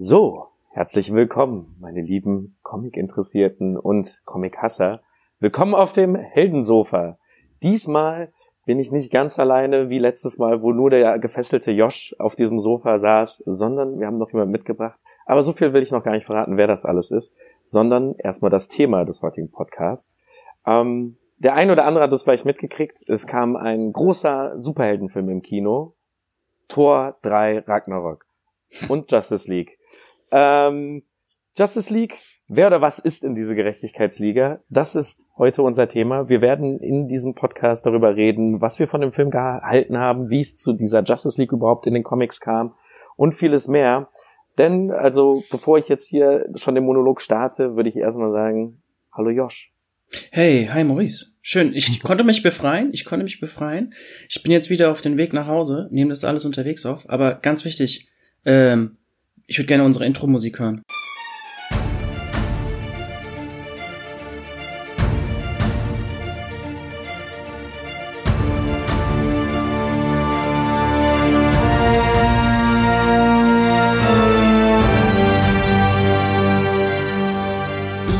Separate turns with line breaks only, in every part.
So, herzlich willkommen, meine lieben Comic-Interessierten und Comic-Hasser. Willkommen auf dem Heldensofa. Diesmal bin ich nicht ganz alleine wie letztes Mal, wo nur der gefesselte Josh auf diesem Sofa saß, sondern wir haben noch jemanden mitgebracht. Aber so viel will ich noch gar nicht verraten, wer das alles ist, sondern erstmal das Thema des heutigen Podcasts. Ähm, der ein oder andere hat das vielleicht mitgekriegt. Es kam ein großer Superheldenfilm im Kino. Tor 3 Ragnarok und Justice League. Ähm, Justice League, wer oder was ist in diese Gerechtigkeitsliga? Das ist heute unser Thema. Wir werden in diesem Podcast darüber reden, was wir von dem Film gehalten haben, wie es zu dieser Justice League überhaupt in den Comics kam und vieles mehr. Denn, also, bevor ich jetzt hier schon den Monolog starte, würde ich erstmal sagen, hallo Josh.
Hey, hi Maurice. Schön, ich konnte mich befreien, ich konnte mich befreien. Ich bin jetzt wieder auf dem Weg nach Hause, nehme das alles unterwegs auf, aber ganz wichtig, ähm, ich würde gerne unsere Intro-Musik hören.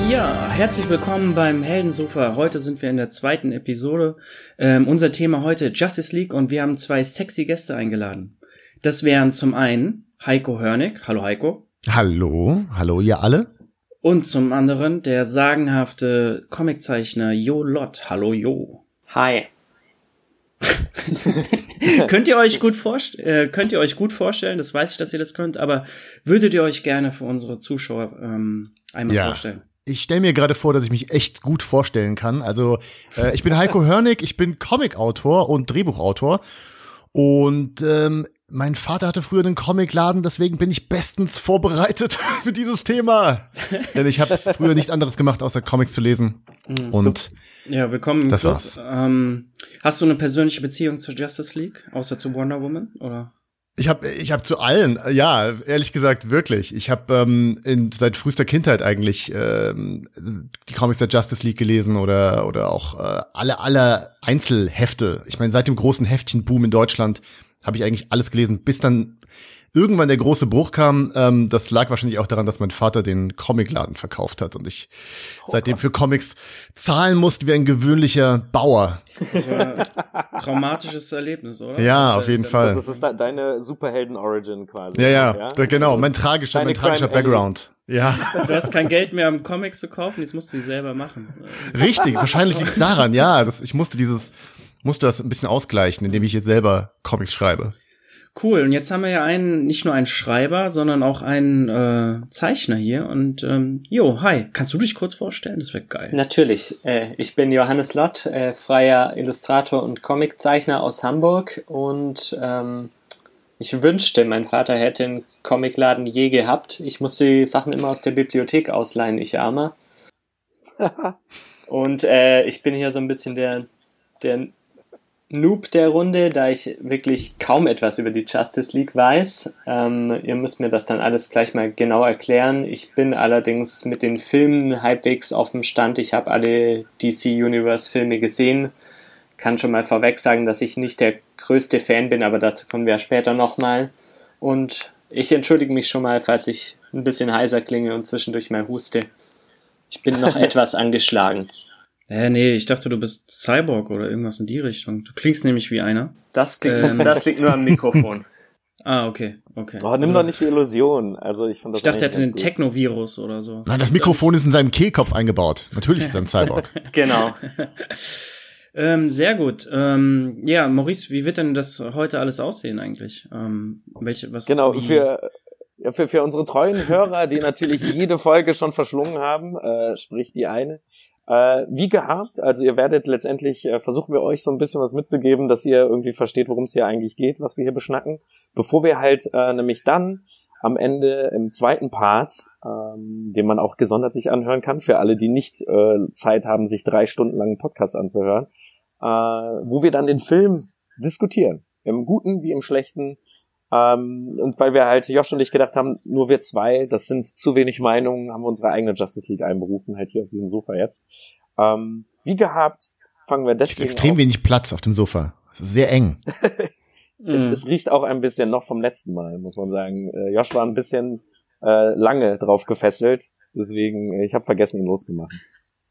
Ja, herzlich willkommen beim Heldensofa. Heute sind wir in der zweiten Episode. Ähm, unser Thema heute Justice League und wir haben zwei sexy Gäste eingeladen. Das wären zum einen Heiko Hörnig. Hallo Heiko.
Hallo, hallo ihr alle.
Und zum anderen der sagenhafte Comiczeichner Jo Lott. Hallo Jo.
Hi.
könnt ihr euch gut vorstellen, äh, könnt ihr euch gut vorstellen, das weiß ich, dass ihr das könnt, aber würdet ihr euch gerne für unsere Zuschauer ähm, einmal
Ja.
vorstellen?
Ich stelle mir gerade vor, dass ich mich echt gut vorstellen kann. Also, äh, ich bin Heiko Hörnig, ich bin Comicautor und Drehbuchautor. Und ähm, mein Vater hatte früher einen Comicladen, deswegen bin ich bestens vorbereitet für dieses Thema. Denn ich habe früher nichts anderes gemacht, außer Comics zu lesen. Und
Ja, willkommen im
Das
Club.
war's.
Ähm, hast du eine persönliche Beziehung zur Justice League, außer zu Wonder Woman? Oder?
Ich habe ich hab zu allen, ja, ehrlich gesagt, wirklich. Ich habe ähm, in, seit frühester Kindheit eigentlich ähm, die Comics der Justice League gelesen oder oder auch äh, alle alle Einzelhefte. Ich meine, seit dem großen Heftchenboom in Deutschland habe ich eigentlich alles gelesen, bis dann irgendwann der große Bruch kam. Ähm, das lag wahrscheinlich auch daran, dass mein Vater den Comicladen verkauft hat und ich seitdem für Comics zahlen musste wie ein gewöhnlicher Bauer.
Das war ein traumatisches Erlebnis, oder?
Ja, auf jeden Fall.
Das ist de- deine Superhelden-Origin quasi.
Ja, ja, da, genau, mein tragischer,
Deine
mein tragischer
Crime
Background. Ja.
Du hast kein Geld mehr, um Comics zu kaufen, jetzt musst du sie selber machen.
Richtig, wahrscheinlich liegt es daran, ja. Das, ich musste dieses, musste das ein bisschen ausgleichen, indem ich jetzt selber Comics schreibe.
Cool, und jetzt haben wir ja einen, nicht nur einen Schreiber, sondern auch einen äh, Zeichner hier. Und ähm, jo, hi, kannst du dich kurz vorstellen? Das wäre geil.
Natürlich. Äh, ich bin Johannes Lott, äh, freier Illustrator und Comiczeichner aus Hamburg und ähm, ich wünschte, mein Vater hätte einen Comicladen je gehabt. Ich musste die Sachen immer aus der Bibliothek ausleihen, ich Armer. Und äh, ich bin hier so ein bisschen der, der Noob der Runde, da ich wirklich kaum etwas über die Justice League weiß. Ähm, ihr müsst mir das dann alles gleich mal genau erklären. Ich bin allerdings mit den Filmen halbwegs auf dem Stand. Ich habe alle DC Universe Filme gesehen. Kann schon mal vorweg sagen, dass ich nicht der größte Fan bin, aber dazu kommen wir ja später nochmal. Und ich entschuldige mich schon mal, falls ich ein bisschen heiser klinge und zwischendurch mal huste. Ich bin noch etwas angeschlagen.
Äh, nee, ich dachte, du bist Cyborg oder irgendwas in die Richtung. Du klingst nämlich wie einer.
Das, klingt,
Ähm.
das liegt nur am Mikrofon.
Ah, okay, okay.
Oh, nimm
Also,
doch nicht die Illusion. Also ich fand das
Ich dachte, er hätte einen. Technovirus oder so.
Nein, das Mikrofon ist in seinem Kehlkopf eingebaut. Natürlich ist er ein Cyborg.
Genau.
Ähm, sehr gut. Ähm, ja, Maurice, wie wird denn das heute alles aussehen eigentlich? Ähm, welche, was?
Genau,
wie,
für, ja, für, für unsere treuen Hörer, die natürlich jede Folge schon verschlungen haben, äh, sprich die eine. Äh, wie gehabt, also ihr werdet letztendlich, äh, versuchen wir euch so ein bisschen was mitzugeben, dass ihr irgendwie versteht, worum es hier eigentlich geht, was wir hier beschnacken. Bevor wir halt äh, nämlich dann am Ende im zweiten Part, ähm, den man auch gesondert sich anhören kann, für alle, die nicht äh, Zeit haben, sich drei Stunden lang einen Podcast anzuhören, äh, wo wir dann den Film diskutieren. Im Guten wie im Schlechten. Ähm, und weil wir halt Josh und ich gedacht haben, nur wir zwei, das sind zu wenig Meinungen, haben wir unsere eigene Justice League einberufen, halt hier auf diesem Sofa jetzt. Ähm, wie gehabt, fangen wir
Es ist
deswegen
extrem
auf.
wenig Platz auf dem Sofa. Es ist sehr eng.
Es,
Mhm.
es riecht auch ein bisschen noch vom letzten Mal, muss man sagen. Äh, Josh war ein bisschen äh, lange drauf gefesselt. Deswegen, äh, ich habe vergessen, ihn loszumachen.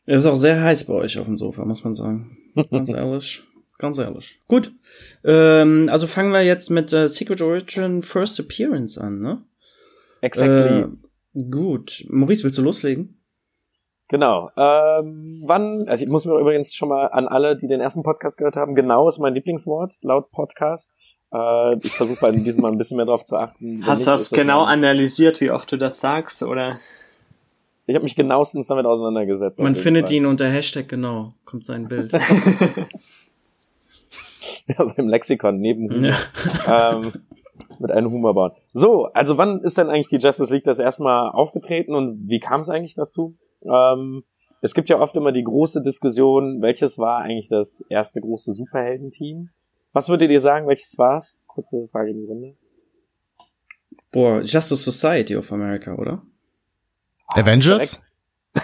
Er ist auch sehr heiß bei euch auf dem Sofa, muss man sagen. Ganz ehrlich. Ganz ehrlich. Gut. Ähm, also fangen wir jetzt mit äh, Secret Origin First Appearance an, ne?
Exactly.
Äh, gut. Maurice, willst du loslegen?
Genau. Ähm, wann, also ich muss mir übrigens schon mal an alle, die den ersten Podcast gehört haben, genau ist mein Lieblingswort laut Podcast. Äh, ich versuche bei diesem Mal ein bisschen mehr drauf zu achten.
Hast du das genau mein... analysiert, wie oft du das sagst, oder?
Ich habe mich genauestens damit auseinandergesetzt.
Man findet Fall. ihn unter Hashtag genau, kommt sein Bild.
ja, beim Lexikon neben Humor. Ja. ähm, mit einem Humorbauern. So, also wann ist denn eigentlich die Justice League das erste Mal aufgetreten und wie kam es eigentlich dazu? Ähm, es gibt ja oft immer die große Diskussion, welches war eigentlich das erste große Superheldenteam? Was würdet ihr sagen, welches war's? Kurze Frage in die Runde.
Boah, Justice Society of America, oder?
Avengers?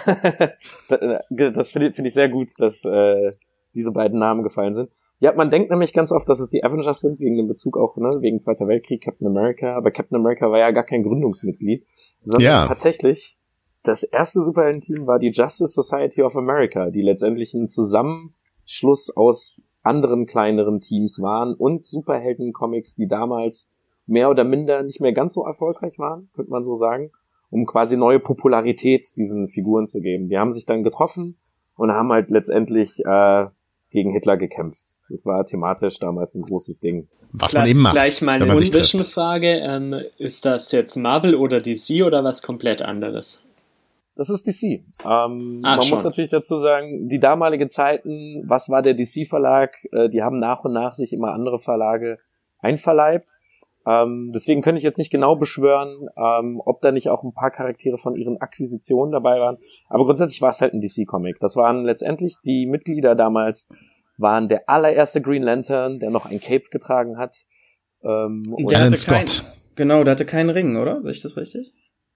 das finde find ich sehr gut, dass äh, diese beiden Namen gefallen sind. Ja, man denkt nämlich ganz oft, dass es die Avengers sind, wegen dem Bezug auch, ne, wegen Zweiter Weltkrieg, Captain America, aber Captain America war ja gar kein Gründungsmitglied, sondern ja. tatsächlich das erste Superhelden-Team war die Justice Society of America, die letztendlich ein Zusammenschluss aus anderen kleineren Teams waren und Superhelden-Comics, die damals mehr oder minder nicht mehr ganz so erfolgreich waren, könnte man so sagen, um quasi neue Popularität diesen Figuren zu geben. Die haben sich dann getroffen und haben halt letztendlich äh, gegen Hitler gekämpft. Das war thematisch damals ein großes Ding.
Was man eben macht.
Gleich mal eine Zwischenfrage. Ähm, ist das jetzt Marvel oder DC oder was komplett anderes?
Das ist DC. Ähm, Ach, man schon. muss natürlich dazu sagen, die damalige Zeiten, was war der DC-Verlag? Äh, die haben nach und nach sich immer andere Verlage einverleibt. Ähm, deswegen könnte ich jetzt nicht genau beschwören, ähm, ob da nicht auch ein paar Charaktere von ihren Akquisitionen dabei waren. Aber grundsätzlich war es halt ein DC-Comic. Das waren letztendlich die Mitglieder damals, waren der allererste Green Lantern, der noch ein Cape getragen hat.
Ähm, der Alan Scott. Kein, genau, der hatte keinen Ring, oder? Sehe ich das richtig?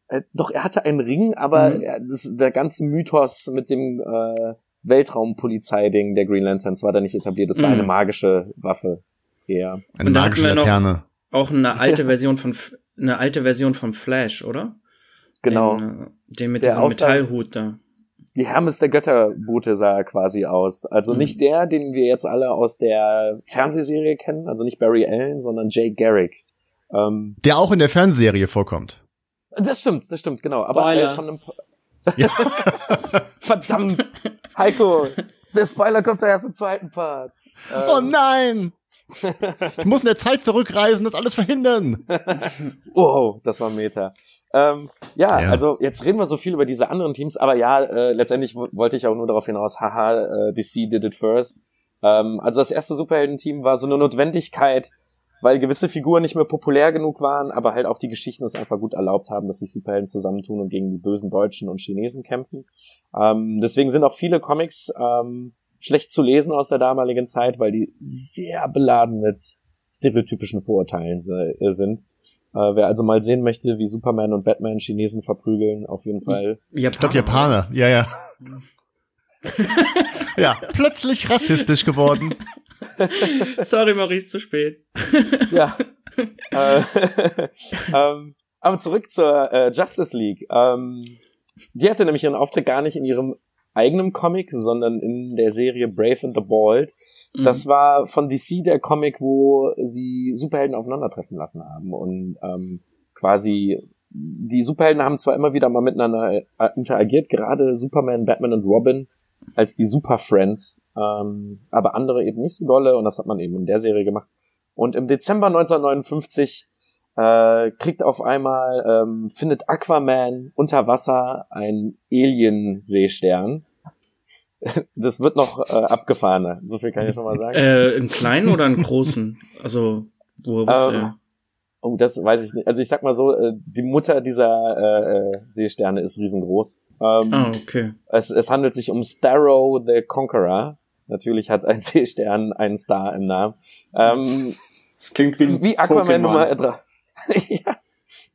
Äh, doch, er hatte einen Ring, aber mhm. er, das, der ganze Mythos mit dem äh, Weltraumpolizei-Ding der Green Lanterns war da nicht etabliert. Das war eine mhm. magische Waffe.
eher. Eine magische Laterne.
Auch eine alte Version von eine alte Version von Flash, oder?
Genau.
Den, äh, den mit der diesem Metallhut da.
Die Hermes der Götterboote sah er quasi aus. Also mhm. nicht der, den wir jetzt alle aus der Fernsehserie kennen, also nicht Barry Allen, sondern Jay Garrick.
Ähm, der auch in der Fernsehserie vorkommt.
Das stimmt, das stimmt, genau. Aber äh, von einem ja. Verdammt! Heiko, der Spoiler kommt da erst im zweiten Part.
oh ähm, nein! Ich muss in der Zeit zurückreisen, das alles verhindern.
wow, das war Meta. Ähm, ja, ja, also jetzt reden wir so viel über diese anderen Teams, aber ja, äh, letztendlich wollte ich auch nur darauf hinaus, haha, äh, DC did it first. Ähm, also das erste Superhelden-Team war so eine Notwendigkeit, weil gewisse Figuren nicht mehr populär genug waren, aber halt auch die Geschichten es einfach gut erlaubt haben, dass sich Superhelden zusammentun und gegen die bösen Deutschen und Chinesen kämpfen. Ähm, deswegen sind auch viele Comics ähm, schlecht zu lesen aus der damaligen Zeit, weil die sehr beladen mit stereotypischen Vorurteilen äh, sind. Äh, wer also mal sehen möchte, wie Superman und Batman Chinesen verprügeln, auf jeden Fall.
Japaner. Ich glaube Japaner, ja, ja. ja, plötzlich rassistisch geworden.
Sorry, Maurice, zu spät.
ja. äh, ähm, aber zurück zur äh, Justice League. Ähm, die hatte nämlich ihren Auftritt gar nicht in ihrem eigenen Comic, sondern in der Serie Brave and the Bald. Mhm. Das war von DC der Comic, wo sie Superhelden aufeinandertreffen lassen haben und ähm, quasi die Superhelden haben zwar immer wieder mal miteinander äh, interagiert, gerade Superman, Batman und Robin als die Super Friends, ähm, aber andere eben nicht so dolle und das hat man eben in der Serie gemacht. Und im Dezember 1959 äh, kriegt auf einmal, ähm, findet Aquaman unter Wasser ein Alien-Seestern. Das wird noch äh, abgefahrener, so viel kann ich schon mal sagen.
Äh, einen kleinen oder einen großen? Also, wo was ähm,
Oh, das weiß ich nicht. Also ich sag mal so, äh, die Mutter dieser äh, äh, Seesterne ist riesengroß.
Ähm, ah, okay.
Es, es handelt sich um Starrow the Conqueror. Natürlich hat ein Seestern einen Star im Namen. Ähm,
das klingt wie,
wie Aquaman Nummer 3. ja.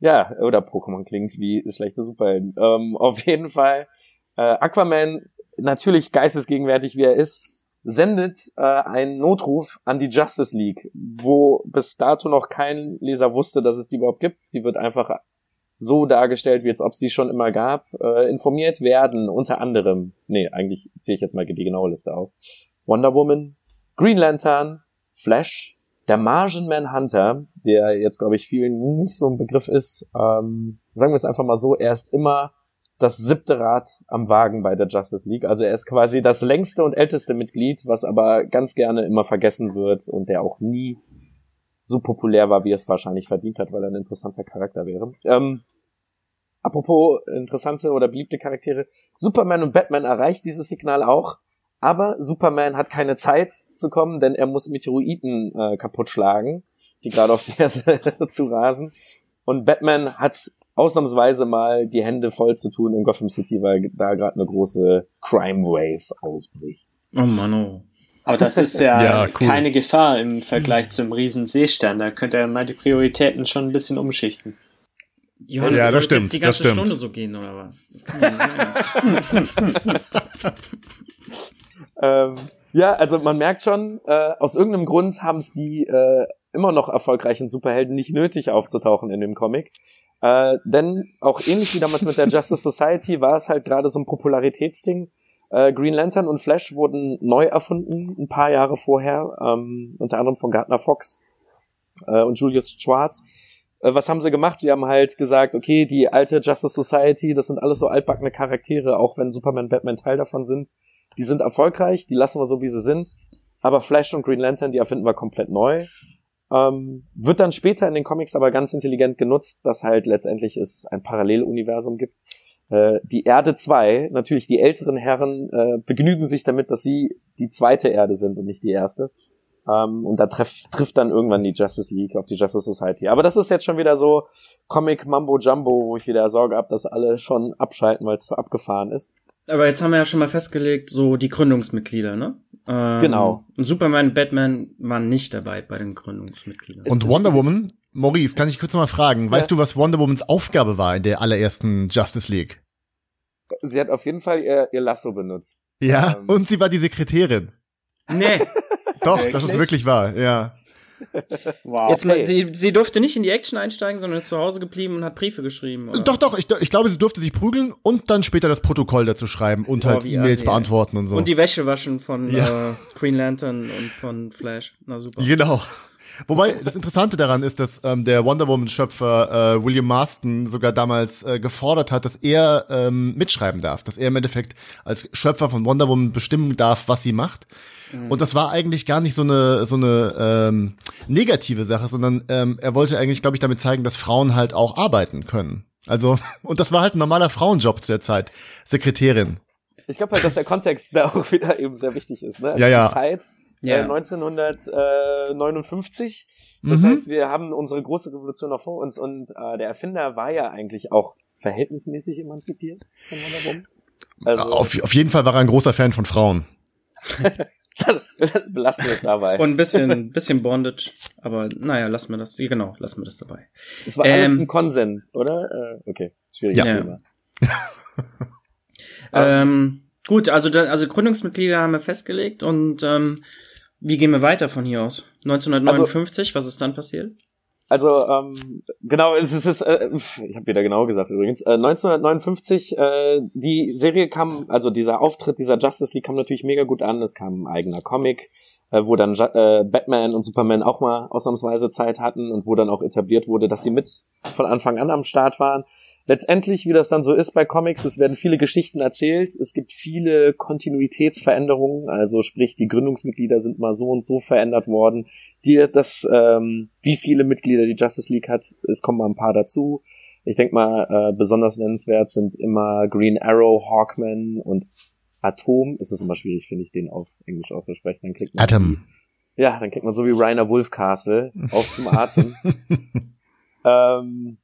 ja, oder Pokémon klingt wie schlechte Superhelden. Ähm, auf jeden Fall, äh, Aquaman, natürlich geistesgegenwärtig wie er ist, sendet äh, einen Notruf an die Justice League, wo bis dato noch kein Leser wusste, dass es die überhaupt gibt. Sie wird einfach so dargestellt, wie als ob sie schon immer gab, äh, informiert werden, unter anderem, nee, eigentlich ziehe ich jetzt mal die genaue Liste auf. Wonder Woman, Green Lantern, Flash, der Martian Manhunter, der jetzt, glaube ich, vielen nicht so ein Begriff ist, ähm, sagen wir es einfach mal so, er ist immer das siebte Rad am Wagen bei der Justice League. Also er ist quasi das längste und älteste Mitglied, was aber ganz gerne immer vergessen wird und der auch nie so populär war, wie es wahrscheinlich verdient hat, weil er ein interessanter Charakter wäre. Ähm, apropos interessante oder beliebte Charaktere, Superman und Batman erreicht dieses Signal auch, aber Superman hat keine Zeit zu kommen, denn er muss Meteoriten äh, kaputt schlagen, die gerade auf die Erde zu rasen. Und Batman hat ausnahmsweise mal die Hände voll zu tun in Gotham City, weil da gerade eine große Crime Wave ausbricht.
Oh Mann, oh.
Aber das ist ja, ja cool. keine Gefahr im Vergleich zum riesen Seestern. Da könnte er mal die Prioritäten schon ein bisschen umschichten.
Johannes, ja, das stimmt, jetzt die ganze Stunde so gehen, oder was? Das kann ja nicht.
ähm, ja, also man merkt schon, äh, aus irgendeinem Grund haben es die äh, immer noch erfolgreichen Superhelden nicht nötig aufzutauchen in dem Comic. Äh, denn auch ähnlich wie damals mit der Justice Society war es halt gerade so ein Popularitätsding. Äh, Green Lantern und Flash wurden neu erfunden, ein paar Jahre vorher, ähm, unter anderem von Gardner Fox äh, und Julius Schwarz. Äh, was haben sie gemacht? Sie haben halt gesagt, okay, die alte Justice Society, das sind alles so altbackene Charaktere, auch wenn Superman, Batman Teil davon sind. Die sind erfolgreich, die lassen wir so, wie sie sind. Aber Flash und Green Lantern, die erfinden wir komplett neu. Ähm, wird dann später in den Comics aber ganz intelligent genutzt, dass halt letztendlich es ein Paralleluniversum gibt äh, die Erde 2, natürlich die älteren Herren äh, begnügen sich damit, dass sie die zweite Erde sind und nicht die erste. Ähm, und da treff, trifft dann irgendwann die Justice League auf die Justice Society. Aber das ist jetzt schon wieder so Comic Mambo Jumbo, wo ich wieder Sorge habe, dass alle schon abschalten, weil es zu abgefahren ist.
Aber jetzt haben wir ja schon mal festgelegt, so die Gründungsmitglieder, ne?
Ähm, genau.
Und Superman und Batman waren nicht dabei bei den Gründungsmitgliedern.
Und Wonder Woman Maurice, kann ich kurz mal fragen, ja. weißt du, was Wonder Womans Aufgabe war in der allerersten Justice League?
Sie hat auf jeden Fall ihr, ihr Lasso benutzt.
Ja, ähm. und sie war die Sekretärin.
Nee.
Doch, wirklich? das ist wirklich wahr, ja.
Wow. Jetzt mal, sie, sie durfte nicht in die Action einsteigen, sondern ist zu Hause geblieben und hat Briefe geschrieben. Oder?
Doch, doch, ich, ich glaube, sie durfte sich prügeln und dann später das Protokoll dazu schreiben und oh, halt E-Mails beantworten und so.
Und die Wäsche waschen von ja. äh, Green Lantern und von Flash. Na super.
Genau. Wobei das Interessante daran ist, dass ähm, der Wonder Woman-Schöpfer äh, William Marston sogar damals äh, gefordert hat, dass er ähm, mitschreiben darf, dass er im Endeffekt als Schöpfer von Wonder Woman bestimmen darf, was sie macht. Mhm. Und das war eigentlich gar nicht so eine so eine ähm, negative Sache, sondern ähm, er wollte eigentlich, glaube ich, damit zeigen, dass Frauen halt auch arbeiten können. Also und das war halt ein normaler Frauenjob zu der Zeit, Sekretärin.
Ich glaube halt, dass der Kontext da auch wieder eben sehr wichtig ist. Ne? Also
ja, ja.
Die Zeit ja. äh, 1959. Das mhm. heißt, wir haben unsere große Revolution noch vor uns und äh, der Erfinder war ja eigentlich auch verhältnismäßig emanzipiert von Wonder Woman.
Also, auf, auf jeden Fall war er ein großer Fan von Frauen.
Belassen wir es dabei.
Und ein bisschen, bisschen Bondage. Aber naja, lassen wir das. Genau, lassen wir das dabei.
Das war alles ähm, ein Konsens, oder? Äh, okay, schwierig. Ja. Thema.
ähm, gut, also, also Gründungsmitglieder haben wir festgelegt und ähm, wie gehen wir weiter von hier aus? 1959, also, was ist dann passiert?
Also ähm, genau, es ist, es äh, ich habe wieder genau gesagt übrigens. Äh, 1959, äh, die Serie kam, also dieser Auftritt dieser Justice League kam natürlich mega gut an. Es kam ein eigener Comic, äh, wo dann äh, Batman und Superman auch mal ausnahmsweise Zeit hatten und wo dann auch etabliert wurde, dass sie mit von Anfang an am Start waren letztendlich, wie das dann so ist bei Comics, es werden viele Geschichten erzählt, es gibt viele Kontinuitätsveränderungen, also sprich, die Gründungsmitglieder sind mal so und so verändert worden. Die, das, ähm, wie viele Mitglieder die Justice League hat, es kommen mal ein paar dazu. Ich denke mal, äh, besonders nennenswert sind immer Green Arrow, Hawkman und Atom. Es ist immer schwierig, finde ich, den auf Englisch auszusprechen. Dann kriegt man
Atom.
Ja, dann kriegt man so wie Rainer Wolfcastle auf zum Atem. ähm,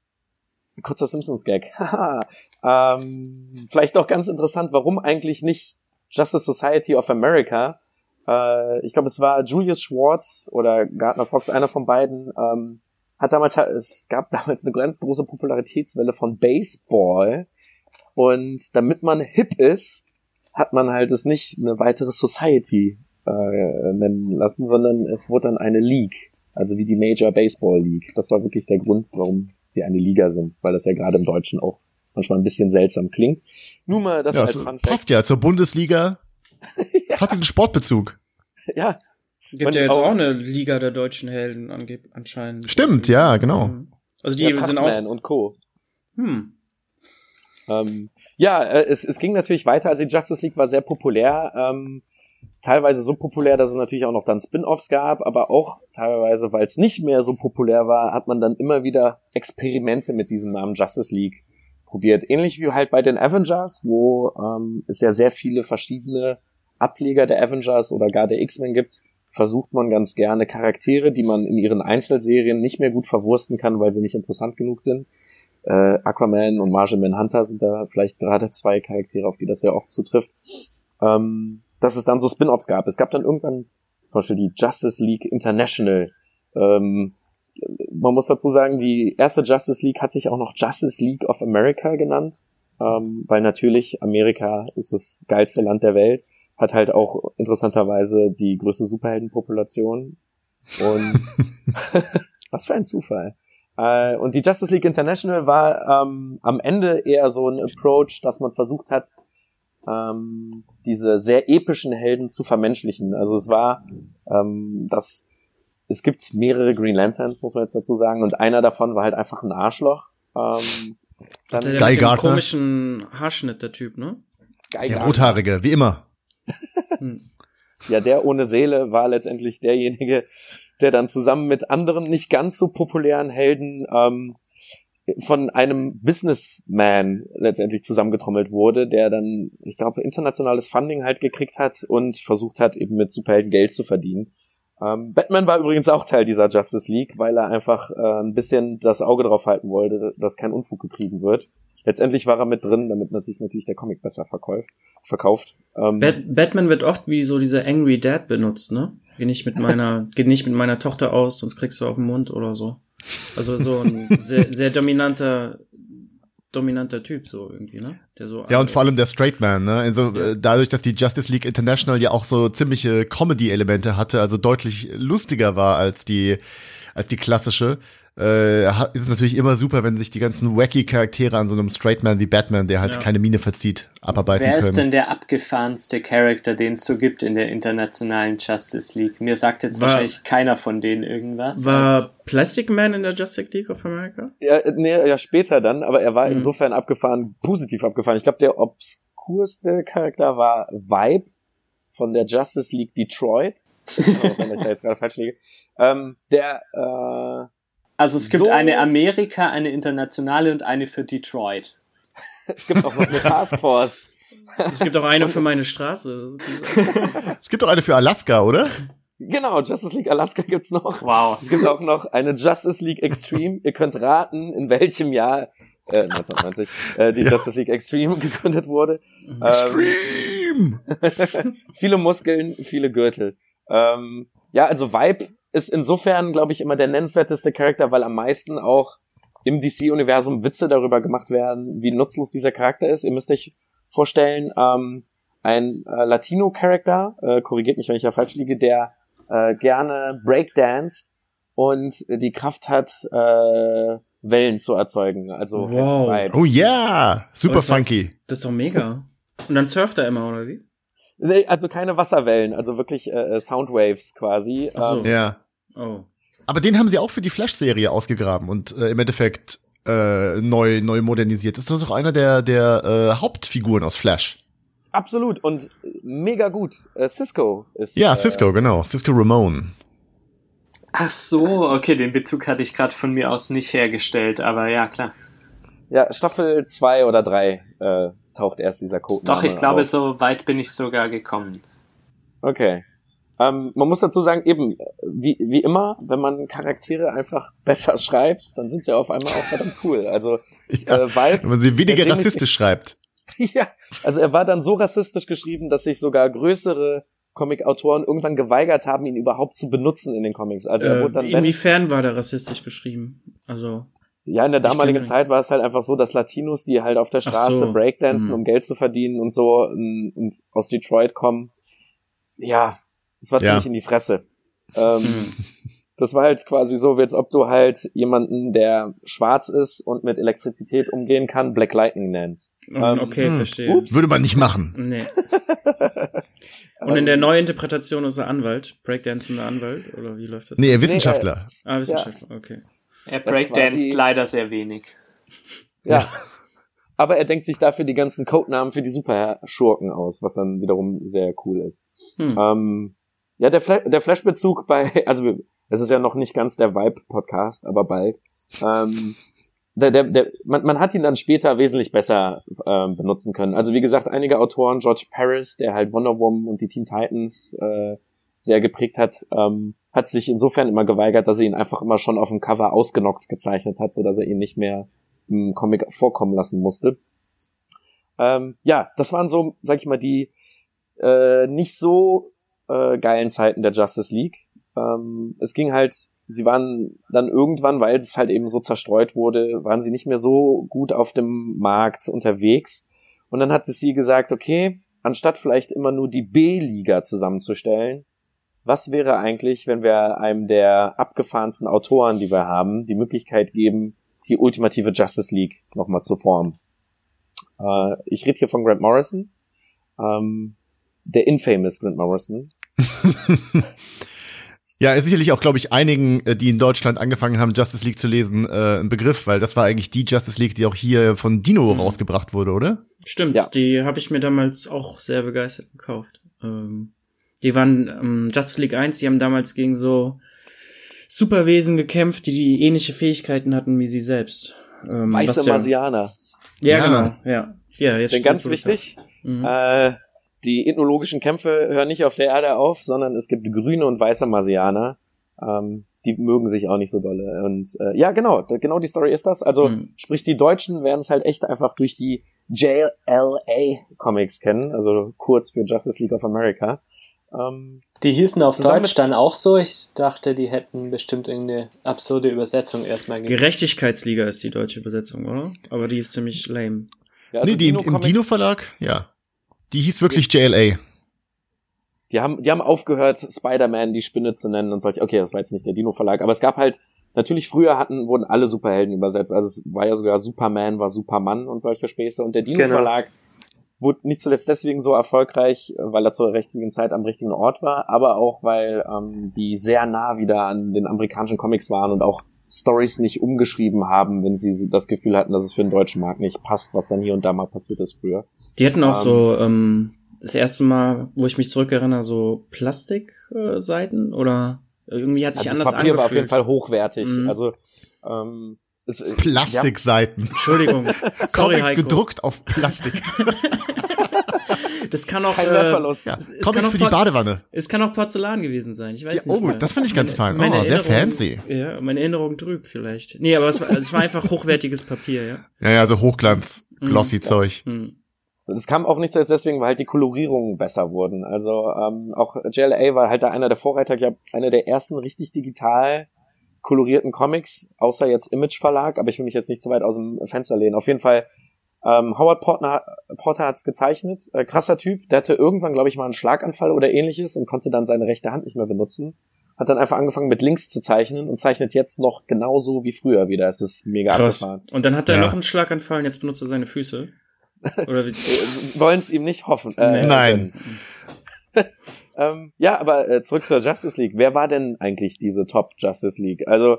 kurzer Simpsons-Gag. ähm, vielleicht auch ganz interessant, warum eigentlich nicht Justice Society of America? Äh, ich glaube, es war Julius Schwartz oder Gardner Fox, einer von beiden, ähm, hat damals, es gab damals eine ganz große Popularitätswelle von Baseball. Und damit man hip ist, hat man halt es nicht eine weitere Society äh, nennen lassen, sondern es wurde dann eine League. Also wie die Major Baseball League. Das war wirklich der Grund, warum sie eine Liga sind, weil das ja gerade im Deutschen auch manchmal ein bisschen seltsam klingt. Nur mal das
ja,
als Fun
passt ja zur Bundesliga. Es hat diesen Sportbezug.
Ja,
Gibt
Und
ja jetzt
auch-
auch eine Liga der deutschen Helden anscheinend.
Stimmt, ja, genau.
Mhm. Also die
ja,
sind auch.
und Co.
Hm.
Ähm, ja, äh, es, es ging natürlich weiter. Also die Justice League war sehr populär. Ähm, teilweise so populär, dass es natürlich auch noch dann Spin-offs gab, aber auch teilweise, weil es nicht mehr so populär war, hat man dann immer wieder Experimente mit diesem Namen Justice League probiert. Ähnlich wie halt bei den Avengers, wo ähm, es ja sehr viele verschiedene Ableger der Avengers oder gar der X-Men gibt, versucht man ganz gerne Charaktere, die man in ihren Einzelserien nicht mehr gut verwursten kann, weil sie nicht interessant genug sind. Äh, Aquaman und Martian Manhunter sind da vielleicht gerade zwei Charaktere, auf die das sehr oft zutrifft. Ähm, dass es dann so Spin-offs gab. Es gab dann irgendwann zum Beispiel die Justice League International. Ähm, man muss dazu sagen, die erste Justice League hat sich auch noch Justice League of America genannt, ähm, weil natürlich Amerika ist das geilste Land der Welt, hat halt auch interessanterweise die größte Superheldenpopulation und was für ein Zufall. Äh, und die Justice League International war ähm, am Ende eher so ein Approach, dass man versucht hat, ähm, diese sehr epischen Helden zu vermenschlichen. Also es war, ähm, das, es gibt mehrere Green Lanterns, muss man jetzt dazu sagen, und einer davon war halt einfach ein Arschloch. Ähm, dann
Der, der
Guy
mit dem komischen Haarschnitt, der Typ, ne?
Guy
Der. Rothaarige, wie immer.
Hm.
Ja, der ohne Seele war letztendlich derjenige, der dann zusammen mit anderen nicht ganz so populären Helden ähm, von einem Businessman letztendlich zusammengetrommelt wurde, der dann, ich glaube, internationales Funding halt gekriegt hat und versucht hat, eben mit Superhelden Geld zu verdienen. Ähm, Batman war übrigens auch Teil dieser Justice League, weil er einfach äh, ein bisschen das Auge drauf halten wollte, dass kein Unfug getrieben wird. Letztendlich war er mit drin, damit man sich natürlich der Comic besser verkauft. verkauft. Ähm,
Bat Batman wird oft wie so dieser Angry Dad benutzt, ne? Geh nicht mit meiner, geh nicht mit meiner Tochter aus, sonst kriegst du auf den Mund oder so. Also so ein sehr, sehr dominanter, dominanter Typ so irgendwie, ne? Der so
Ja, und vor allem der Straight Man, ne? Also äh, dadurch, dass die Justice League International ja auch so ziemliche Comedy-Elemente hatte, also deutlich lustiger war als die, als die klassische, äh, ist es natürlich immer super, wenn sich die ganzen wacky Charaktere an so einem Straight Man wie Batman, der halt
Ja.
keine Miene verzieht, abarbeiten
Wer ist
können.
denn der abgefahrenste Charakter, den es so gibt in der internationalen Justice League? Mir sagt jetzt
War-
wahrscheinlich keiner von denen irgendwas.
war
als-
Plastic Man in der Justice League of America?
Ja, äh, nee, ja, später dann, aber er war
Mhm.
insofern abgefahren, positiv abgefahren. Ich glaube, der obskurste Charakter war Vibe von der Justice League Detroit. Auch sein, dass ich da jetzt gerade falsch liege. Ähm, der, äh,
also es gibt
so-
eine Amerika, eine internationale und eine für Detroit.
es gibt auch noch eine Taskforce.
Es gibt auch eine für meine Straße.
Es gibt doch eine für Alaska, oder?
Genau, Justice League Alaska gibt's noch.
Wow.
Es gibt auch noch eine Justice League Extreme. Ihr könnt raten, in welchem Jahr äh, 1990 äh, die
Ja.
Justice League Extreme gegründet wurde. Ähm,
Extreme!
viele Muskeln, viele Gürtel. Ähm, ja, also Vibe ist insofern, glaube ich, immer der nennenswerteste Charakter, weil am meisten auch im DC-Universum Witze darüber gemacht werden, wie nutzlos dieser Charakter ist. Ihr müsst euch vorstellen, ähm, ein äh, Latino-Charakter, äh, korrigiert mich, wenn ich da falsch liege, der äh, gerne Breakdance und die Kraft hat, äh, Wellen zu erzeugen. Also
Wow.
Vibes.
Oh ja, super
Das war-
funky.
Das ist doch mega. Und dann surft er immer, oder wie?
Nee, also keine Wasserwellen, also wirklich äh, Soundwaves quasi.
Ach so.
Ähm,
Ja.
Oh.
Aber den haben sie auch für die Flash-Serie ausgegraben und äh, im Endeffekt äh, neu, neu modernisiert. Ist das auch einer der, der äh, Hauptfiguren aus Flash?
Absolut und mega gut. Äh, Cisco ist.
Ja,
äh,
Cisco, genau. Cisco Ramone.
Ach so, okay, den Bezug hatte ich gerade von mir aus nicht hergestellt, aber ja, klar.
Ja, Staffel 2 oder 3 äh, taucht erst dieser Code.
Doch, ich glaube,
auf.
so weit bin ich sogar gekommen.
Okay. Ähm, man muss dazu sagen, eben, wie, wie immer, wenn man Charaktere einfach besser schreibt, dann sind sie auf einmal auch verdammt cool. Also,
Ja,
äh, Vibe,
Wenn man sie weniger rassistisch schreibt.
ja, also er war dann so rassistisch geschrieben, dass sich sogar größere Comic-Autoren irgendwann geweigert haben, ihn überhaupt zu benutzen in den Comics. Also er
Äh,
wurde dann, wenn,
inwiefern war der rassistisch geschrieben? Also,
Ja, in der damaligen Zeit war es halt einfach so, dass Latinos, die halt auf der Straße
so.
Breakdancen,
Mhm.
um Geld zu verdienen und so und, und aus Detroit kommen, ja, es war
Ja.
ziemlich in die Fresse. Ähm,
hm.
das war halt quasi so, wie als ob du halt jemanden, der schwarz ist und mit Elektrizität umgehen kann, Black Lightning nennst.
Ähm, okay, hm, verstehe.
Ups. Würde man nicht machen.
Nee. und in der Neuinterpretation ist er Anwalt, breakdancender Anwalt, oder wie läuft das?
Nee, Wissenschaftler.
Nee, äh, ah, Wissenschaftler, ja. okay.
Er breakdanced leider sehr wenig.
Ja. Aber er denkt sich dafür die ganzen Codenamen für die Superschurken aus, was dann wiederum sehr cool ist. Hm. Ähm, ja, der, Fla der Flash-Bezug bei, also es ist ja noch nicht ganz der Vibe-Podcast, aber bald. Ähm, der, der, der, man, man hat ihn dann später wesentlich besser ähm, benutzen können. Also wie gesagt, einige Autoren, George Paris, der halt Wonder Woman und die Teen Titans äh, sehr geprägt hat, ähm, hat sich insofern immer geweigert, dass er ihn einfach immer schon auf dem Cover ausgenockt gezeichnet hat, so dass er ihn nicht mehr im Comic vorkommen lassen musste. Ähm, ja, das waren so, sag ich mal, die äh, nicht so äh, geilen Zeiten der Justice League. Ähm, es ging halt, sie waren dann irgendwann, weil es halt eben so zerstreut wurde, waren sie nicht mehr so gut auf dem Markt unterwegs. Und dann hat sie gesagt, okay, anstatt vielleicht immer nur die B-Liga zusammenzustellen, was wäre eigentlich, wenn wir einem der abgefahrensten Autoren, die wir haben, die Möglichkeit geben, die ultimative Justice League nochmal zu formen? Äh, ich rede hier von Grant Morrison, ähm, der infamous Grant Morrison.
Ja, ist sicherlich auch, glaube ich, einigen, äh, die in Deutschland angefangen haben, Justice League zu lesen, äh, ein Begriff, weil das war eigentlich die Justice League, die auch hier von Dino mhm. rausgebracht wurde, oder?
Stimmt, ja. die habe ich mir damals auch sehr begeistert gekauft. Ähm, die waren ähm, Justice League 1, die haben damals gegen so Superwesen gekämpft, die die ähnliche Fähigkeiten hatten wie sie selbst.
Ähm, Weiße ja, Marsianer.
Ja, ja, genau, ja. Ja,
jetzt Denn ganz wichtig, mhm. äh, die ethnologischen Kämpfe hören nicht auf der Erde auf, sondern es gibt grüne und weiße Marsianer. Ähm, die mögen sich auch nicht so dolle. Und äh, ja, genau, genau die Story ist das. Also mhm. sprich, die Deutschen werden es halt echt einfach durch die JLA Comics kennen, also kurz für Justice League of America.
Ähm, die hießen auf Deutsch dann auch so. Ich dachte, die hätten bestimmt irgendeine absurde Übersetzung erstmal
gegeben. Gerechtigkeitsliga ist die deutsche Übersetzung, oder? Aber die ist ziemlich lame.
Ja, also nee, die Dino im Dino-Verlag, ja. Die hieß wirklich JLA.
Die haben, die haben aufgehört, Spider-Man die Spinne zu nennen und solche. Okay, das war jetzt nicht der Dino-Verlag, aber es gab halt, natürlich früher hatten, wurden alle Superhelden übersetzt. Also es war ja sogar Superman, war Superman und solche Späße. Und der Dino-Verlag genau. Wurde nicht zuletzt deswegen so erfolgreich, weil er zur richtigen Zeit am richtigen Ort war, aber auch, weil ähm, die sehr nah wieder an den amerikanischen Comics waren und auch Stories nicht umgeschrieben haben, wenn sie das Gefühl hatten, dass es für den deutschen Markt nicht passt, was dann hier und da mal passiert ist früher.
Die hatten auch um, so ähm, das erste Mal, wo ich mich zurückerinnere, so Plastikseiten äh, oder irgendwie hat sich also anders das Papier angefühlt. war auf
jeden Fall hochwertig. Mhm. Also ähm,
es, Plastikseiten.
Ja. Entschuldigung.
Sorry, Comics Heiko. gedruckt auf Plastik.
Das kann auch.
Kein äh, Wertverlust. Ja. Es Comics für die Badewanne.
Es kann auch Porzellan gewesen sein. Ich weiß ja,
nicht. Oh,
mehr.
das finde ich ganz fein. Oh, sehr fancy.
Ja, meine Erinnerung trübt vielleicht. Nee, aber es war, es war einfach hochwertiges Papier, ja.
Ja, ja, so Hochglanz, mhm. glossy mhm. Zeug. Mhm.
Es kam auch nicht zuletzt deswegen, weil halt die Kolorierungen besser wurden. Also ähm, auch JLA war halt da einer der Vorreiter, ich glaube, einer der ersten richtig digital kolorierten Comics, außer jetzt Image Verlag, aber ich will mich jetzt nicht zu weit aus dem Fenster lehnen. Auf jeden Fall ähm, Howard Porter, Porter hat's gezeichnet. Äh, krasser Typ. Der hatte irgendwann, glaube ich, mal einen Schlaganfall oder ähnliches und konnte dann seine rechte Hand nicht mehr benutzen. Hat dann einfach angefangen mit links zu zeichnen und zeichnet jetzt noch genauso wie früher wieder. Es ist mega Krass. abgefahren.
Und dann hat er ja. noch einen Schlaganfall und jetzt benutzt er seine Füße.
Oder wie? Äh, Wollen es ihm nicht hoffen.
Äh, Nein.
ähm, ja, aber äh, zurück zur Justice League. Wer war denn eigentlich diese Top Justice League? Also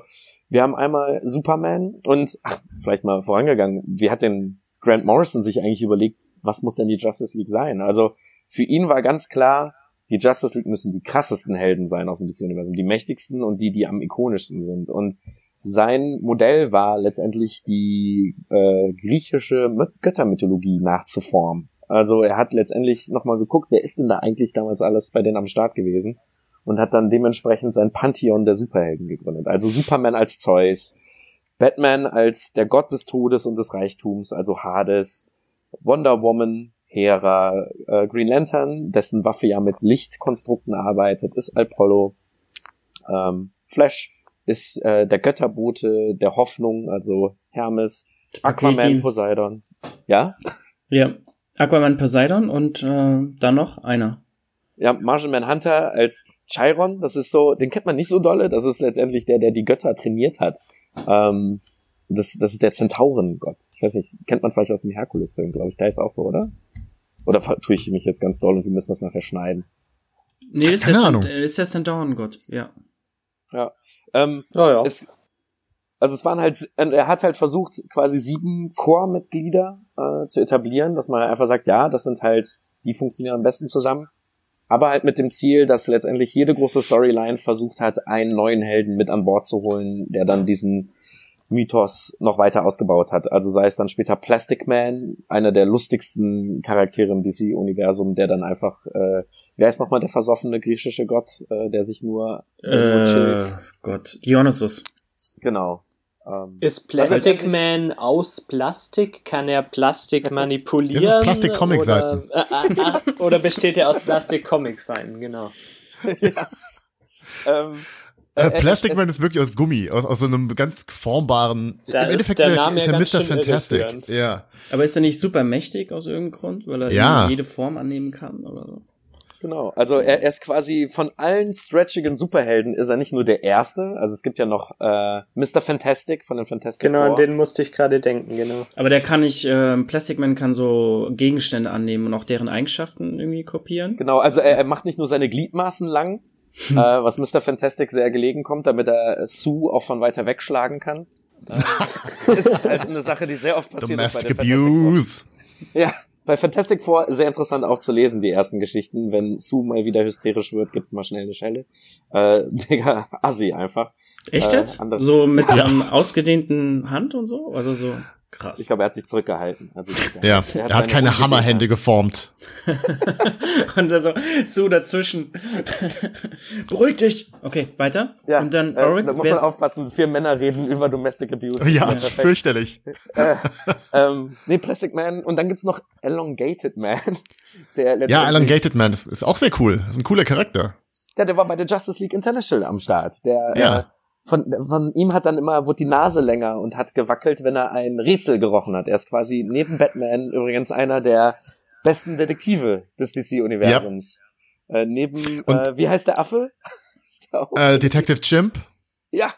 wir haben einmal Superman und ach, vielleicht mal vorangegangen. Wie hat denn Grant Morrison sich eigentlich überlegt, was muss denn die Justice League sein? Also für ihn war ganz klar, die Justice League müssen die krassesten Helden sein aus dem DC-Universum, die mächtigsten und die, die am ikonischsten sind. Und sein Modell war letztendlich die äh, griechische Göttermythologie nachzuformen. Also er hat letztendlich nochmal geguckt, wer ist denn da eigentlich damals alles bei denen am Start gewesen und hat dann dementsprechend sein Pantheon der Superhelden gegründet. Also Superman als Zeus, Batman als der Gott des Todes und des Reichtums, also Hades, Wonder Woman, Hera, äh, Green Lantern, dessen Waffe ja mit Lichtkonstrukten arbeitet, ist Apollo, ähm, Flash ist äh, der Götterbote der Hoffnung, also Hermes, Aquaman, Poseidon. Ja?
Ja, Aquaman, Poseidon und äh, dann noch einer.
Ja, Martian Manhunter als Chiron, das ist so, den kennt man nicht so dolle, das ist letztendlich der, der die Götter trainiert hat. Ähm, das, das ist der Zentaurengott. Ich weiß nicht, kennt man vielleicht aus dem Herkules-Film, glaube ich. Da ist auch so, oder? Oder tue ich mich jetzt ganz doll und wir müssen das nachher schneiden?
Nee, ist Keine der, Ahnung. ist der Zentaurengott, ja.
Ja. Ähm, oh, ja. Es, also es waren halt, er hat halt versucht, quasi sieben Core-Mitglieder äh, zu etablieren, dass man einfach sagt, ja, das sind halt, die funktionieren am besten zusammen. Aber halt mit dem Ziel, dass letztendlich jede große Storyline versucht hat, einen neuen Helden mit an Bord zu holen, der dann diesen Mythos noch weiter ausgebaut hat. Also sei es dann später Plastic Man, einer der lustigsten Charaktere im DC-Universum, der dann einfach, äh, wer ist nochmal der versoffene griechische Gott, äh, der sich nur,
äh, nur Gott, Dionysus.
Genau.
Ähm, ist Plastic also, Man aus Plastik? Kann er Plastik manipulieren? Das
ist Plastik-Comic-Seiten.
Oder, äh, äh, oder besteht er aus Plastik-Comic-Seiten, genau. ja.
ähm, äh, Plastic Man ist wirklich aus Gummi, aus, aus so einem ganz formbaren.
Da Im Endeffekt ist, der ist er Mr.
Fantastic. Ja.
Aber ist er nicht super mächtig aus irgendeinem Grund, weil er
ja.
jede Form annehmen kann oder so?
Genau, also er, er ist quasi von allen stretchigen Superhelden ist er nicht nur der erste, also es gibt ja noch äh, Mr. Fantastic von den Fantastic
Genau, an den musste ich gerade denken, genau.
Aber der kann nicht, äh, Plastic Man kann so Gegenstände annehmen und auch deren Eigenschaften irgendwie kopieren.
Genau, also er, er macht nicht nur seine Gliedmaßen lang, äh, was Mr. Fantastic sehr gelegen kommt, damit er Sue auch von weiter wegschlagen kann. Äh, ist halt eine Sache, die sehr oft passiert.
Domestic ist bei Abuse.
Ja, bei Fantastic Four sehr interessant auch zu lesen, die ersten Geschichten. Wenn Sue mal wieder hysterisch wird, gibt's mal schnell eine Schelle. Äh, mega assi einfach.
Echt jetzt? Äh, so mit ja. einem ausgedehnten Hand und so? Also so krass.
Ich glaube, er hat sich zurückgehalten. Also,
ja, er hat, er hat keine Hammerhände geformt.
und so, so dazwischen. Beruhig dich. Okay, weiter.
Ja, und dann äh, Da muss man aufpassen, vier Männer reden über Domestic Abuse.
Ja, ja fürchterlich.
äh, ähm, nee, Plastic Man. Und dann gibt's noch Elongated Man.
Der ja, Elongated Man, das ist auch sehr cool. Das ist ein cooler Charakter.
Ja, der war bei der Justice League International am Start. Der, ja. Äh, von, von ihm hat dann immer, wurde die Nase länger und hat gewackelt, wenn er ein Rätsel gerochen hat. Er ist quasi neben Batman übrigens einer der besten Detektive des DC-Universums. Ja. Äh, neben, und, äh, wie heißt der Affe?
äh, Detective Chimp.
Ja.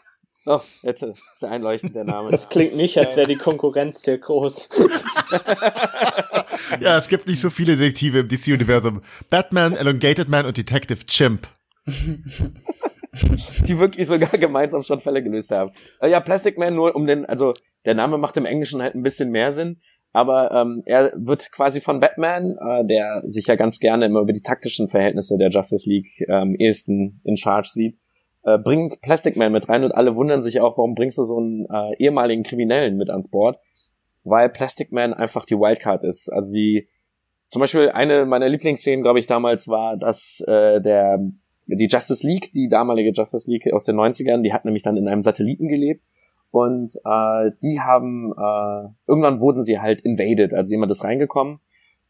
Oh, jetzt ist er einleuchtend der Name.
Das klingt nicht, als wäre die Konkurrenz sehr groß.
ja, es gibt nicht so viele Detektive im DC-Universum. Batman, Elongated Man und Detective Chimp.
die wirklich sogar gemeinsam schon Fälle gelöst haben. Äh, ja, Plastic Man nur um den, also der Name macht im Englischen halt ein bisschen mehr Sinn, aber ähm, er wird quasi von Batman, äh, der sich ja ganz gerne immer über die taktischen Verhältnisse der Justice League ähm, ehesten in Charge sieht, äh, bringt Plastic Man mit rein und alle wundern sich auch, warum bringst du so einen äh, ehemaligen Kriminellen mit ans Bord, weil Plastic Man einfach die Wildcard ist. Also sie zum Beispiel eine meiner Lieblingsszenen, glaube ich, damals war, dass äh, der die Justice League, die damalige Justice League aus den 90ern, die hat nämlich dann in einem Satelliten gelebt. Und äh, die haben, äh, irgendwann wurden sie halt invaded, also jemand ist reingekommen.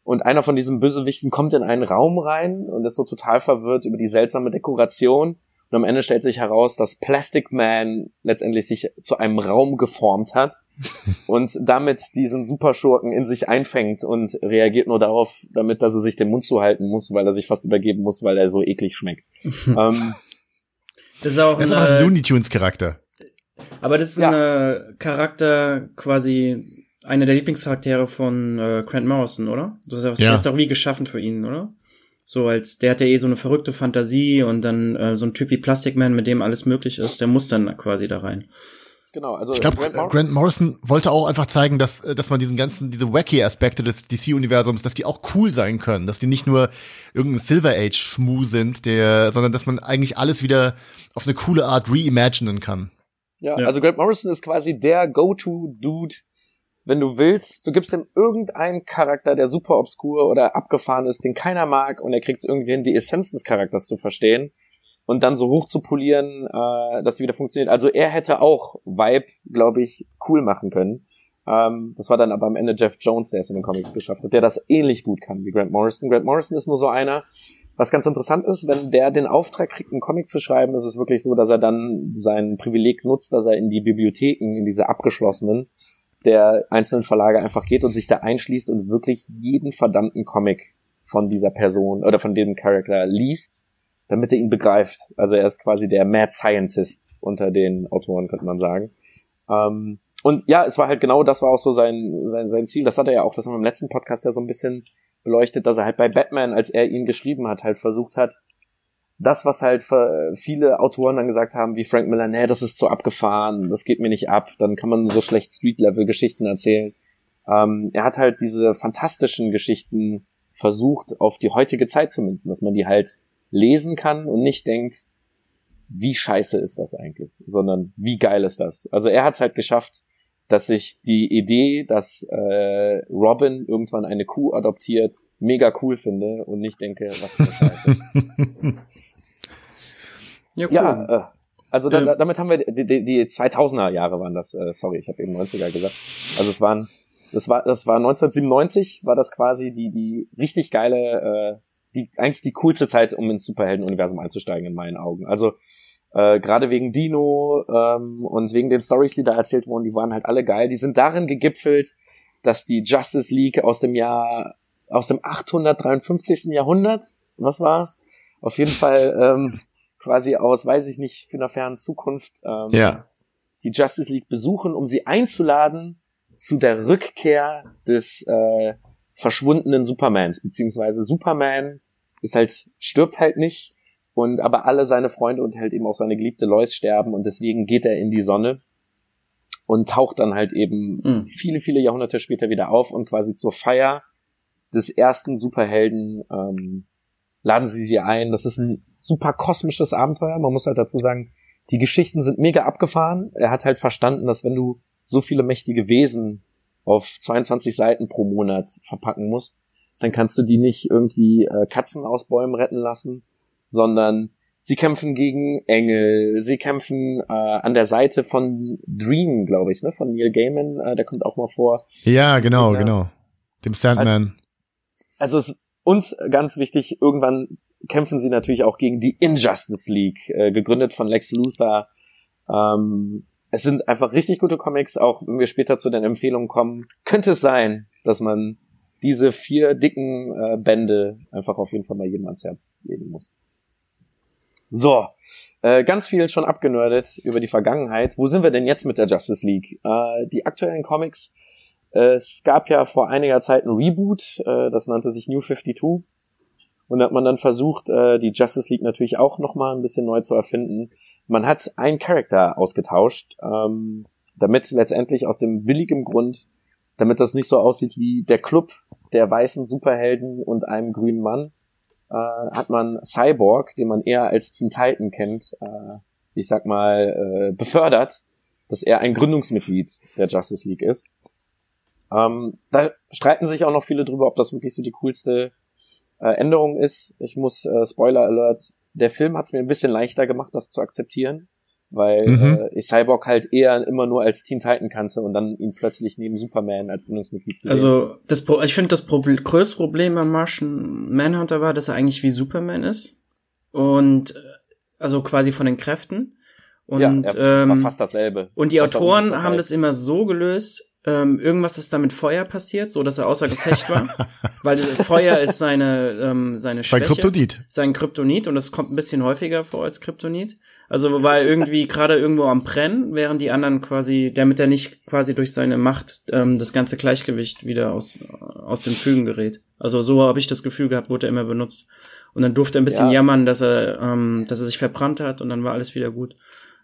Und einer von diesen Bösewichten kommt in einen Raum rein und ist so total verwirrt über die seltsame Dekoration und am Ende stellt sich heraus, dass Plastic Man letztendlich sich zu einem Raum geformt hat und damit diesen Superschurken in sich einfängt und reagiert nur darauf, damit dass er sich den Mund zuhalten muss, weil er sich fast übergeben muss, weil er so eklig schmeckt. ähm,
das ist auch das ein, ist ein Looney Tunes Charakter.
Aber das ist ja. ein Charakter quasi einer der Lieblingscharaktere von äh, Grant Morrison, oder? Das ist, ja. Der ist auch wie geschaffen für ihn, oder? So als, der hat ja eh so eine verrückte Fantasie und dann äh, so ein Typ wie Plastic Man, mit dem alles möglich ist, der muss dann quasi da rein.
Genau, also
ich glaube, Grant, Mor Grant, Morrison wollte auch einfach zeigen, dass, äh, dass man diesen ganzen, diese wacky Aspekte des DC-Universums, dass die auch cool sein können, dass die nicht nur irgendein Silver Age-Schmu sind, der, sondern dass man eigentlich alles wieder auf eine coole Art reimaginen kann.
Ja, ja, also Grant Morrison ist quasi der Go-To-Dude wenn du willst, du gibst ihm irgendeinen Charakter, der super obskur oder abgefahren ist, den keiner mag, und er kriegt es irgendwie hin, die Essenz des Charakters zu verstehen und dann so hoch zu polieren, äh, dass sie wieder funktioniert. Also er hätte auch Vibe, glaube ich, cool machen können. Ähm, das war dann aber am Ende Jeff Jones, der es in den Comics geschafft hat, der das ähnlich gut kann wie Grant Morrison. Grant Morrison ist nur so einer, was ganz interessant ist, wenn der den Auftrag kriegt, einen Comic zu schreiben, ist es wirklich so, dass er dann sein Privileg nutzt, dass er in die Bibliotheken, in diese abgeschlossenen, der einzelnen Verlage einfach geht und sich da einschließt und wirklich jeden verdammten Comic von dieser Person oder von dem Charakter liest damit er ihn begreift. Also er ist quasi der Mad Scientist unter den Autoren, könnte man sagen. Ähm, und ja, es war halt genau, das war auch so sein, sein, sein Ziel. Das hat er ja auch, das haben wir im letzten Podcast ja so ein bisschen beleuchtet, dass er halt bei Batman, als er ihn geschrieben hat, halt versucht hat, das, was halt viele Autoren dann gesagt haben, wie Frank Miller, nee, das ist zu abgefahren, das geht mir nicht ab, dann kann man so schlecht Street-Level-Geschichten erzählen. Ähm, er hat halt diese fantastischen Geschichten versucht, auf die heutige Zeit zu münzen, dass man die halt lesen kann und nicht denkt, wie scheiße ist das eigentlich, sondern wie geil ist das. Also er hat es halt geschafft, dass ich die Idee, dass äh, Robin irgendwann eine Kuh adoptiert, mega cool finde und nicht denke, was für Scheiße. ja, cool. ja äh, also da, ähm. damit haben wir die, die, die 2000er Jahre waren das. Äh, sorry, ich habe eben 90er gesagt. Also es waren, das war, das war 1997 war das quasi die die richtig geile, äh, die eigentlich die coolste Zeit, um ins Superhelden-Universum einzusteigen in meinen Augen. Also äh, Gerade wegen Dino ähm, und wegen den Stories, die da erzählt wurden, die waren halt alle geil. Die sind darin gegipfelt, dass die Justice League aus dem Jahr, aus dem 853. Jahrhundert, was war's? Auf jeden Fall ähm, quasi aus, weiß ich nicht, für eine fernen Zukunft ähm,
ja.
die Justice League besuchen, um sie einzuladen zu der Rückkehr des äh, verschwundenen Supermans, beziehungsweise Superman ist halt, stirbt halt nicht, und aber alle seine Freunde und halt eben auch seine geliebte Lois sterben und deswegen geht er in die Sonne und taucht dann halt eben mhm. viele, viele Jahrhunderte später wieder auf und quasi zur Feier des ersten Superhelden ähm, laden sie sie ein. Das ist ein super kosmisches Abenteuer. Man muss halt dazu sagen, die Geschichten sind mega abgefahren. Er hat halt verstanden, dass wenn du so viele mächtige Wesen auf 22 Seiten pro Monat verpacken musst, dann kannst du die nicht irgendwie äh, Katzen aus Bäumen retten lassen, sondern sie kämpfen gegen Engel, sie kämpfen äh, an der Seite von Dream, glaube ich, ne, von Neil Gaiman, äh, der kommt auch mal vor.
Ja, genau, ja. genau. Dem Sandman.
Also, also es, und ganz wichtig, irgendwann kämpfen sie natürlich auch gegen die Injustice League, äh, gegründet von Lex Luthor. Ähm, es sind einfach richtig gute Comics, auch wenn wir später zu den Empfehlungen kommen. Könnte es sein, dass man diese vier dicken äh, Bände einfach auf jeden Fall mal jedem ans Herz legen muss. So, äh, ganz viel schon abgenördet über die Vergangenheit. Wo sind wir denn jetzt mit der Justice League? Äh, die aktuellen Comics. Es gab ja vor einiger Zeit ein Reboot, äh, das nannte sich New 52. Und da hat man dann versucht, äh, die Justice League natürlich auch nochmal ein bisschen neu zu erfinden. Man hat einen Charakter ausgetauscht, ähm, damit letztendlich aus dem billigen Grund, damit das nicht so aussieht wie der Club der weißen Superhelden und einem grünen Mann, äh, hat man Cyborg, den man eher als Teen Titan kennt, ich sag mal, befördert, dass er ein Gründungsmitglied der Justice League ist. Ähm, da streiten sich auch noch viele drüber, ob das wirklich so die coolste äh, Änderung ist. Ich muss, äh, Spoiler Alert, der Film hat es mir ein bisschen leichter gemacht, das zu akzeptieren weil mhm. äh, ich Cyborg halt eher immer nur als Teen Titan kannte und dann ihn plötzlich neben Superman als Gründungsmitglied zu
sehen. Also das Pro ich finde das Pro größte Problem beim Martian Manhunter war, dass er eigentlich wie Superman ist und äh, also quasi von den Kräften und ja, ja, ähm, war
fast dasselbe.
Und die Autoren haben das immer so gelöst, ähm, irgendwas ist da mit Feuer passiert, so dass er außer Gefecht war. Weil Feuer ist seine, ähm, seine Schwäche.
Sein Kryptonit.
Sein Kryptonit und das kommt ein bisschen häufiger vor als Kryptonit. Also war er irgendwie gerade irgendwo am Brennen, während die anderen quasi, damit er nicht quasi durch seine Macht ähm, das ganze Gleichgewicht wieder aus, aus den Fügen gerät. Also so habe ich das Gefühl gehabt, wurde er immer benutzt. Und dann durfte er ein bisschen ja. jammern, dass er, ähm, dass er sich verbrannt hat und dann war alles wieder gut.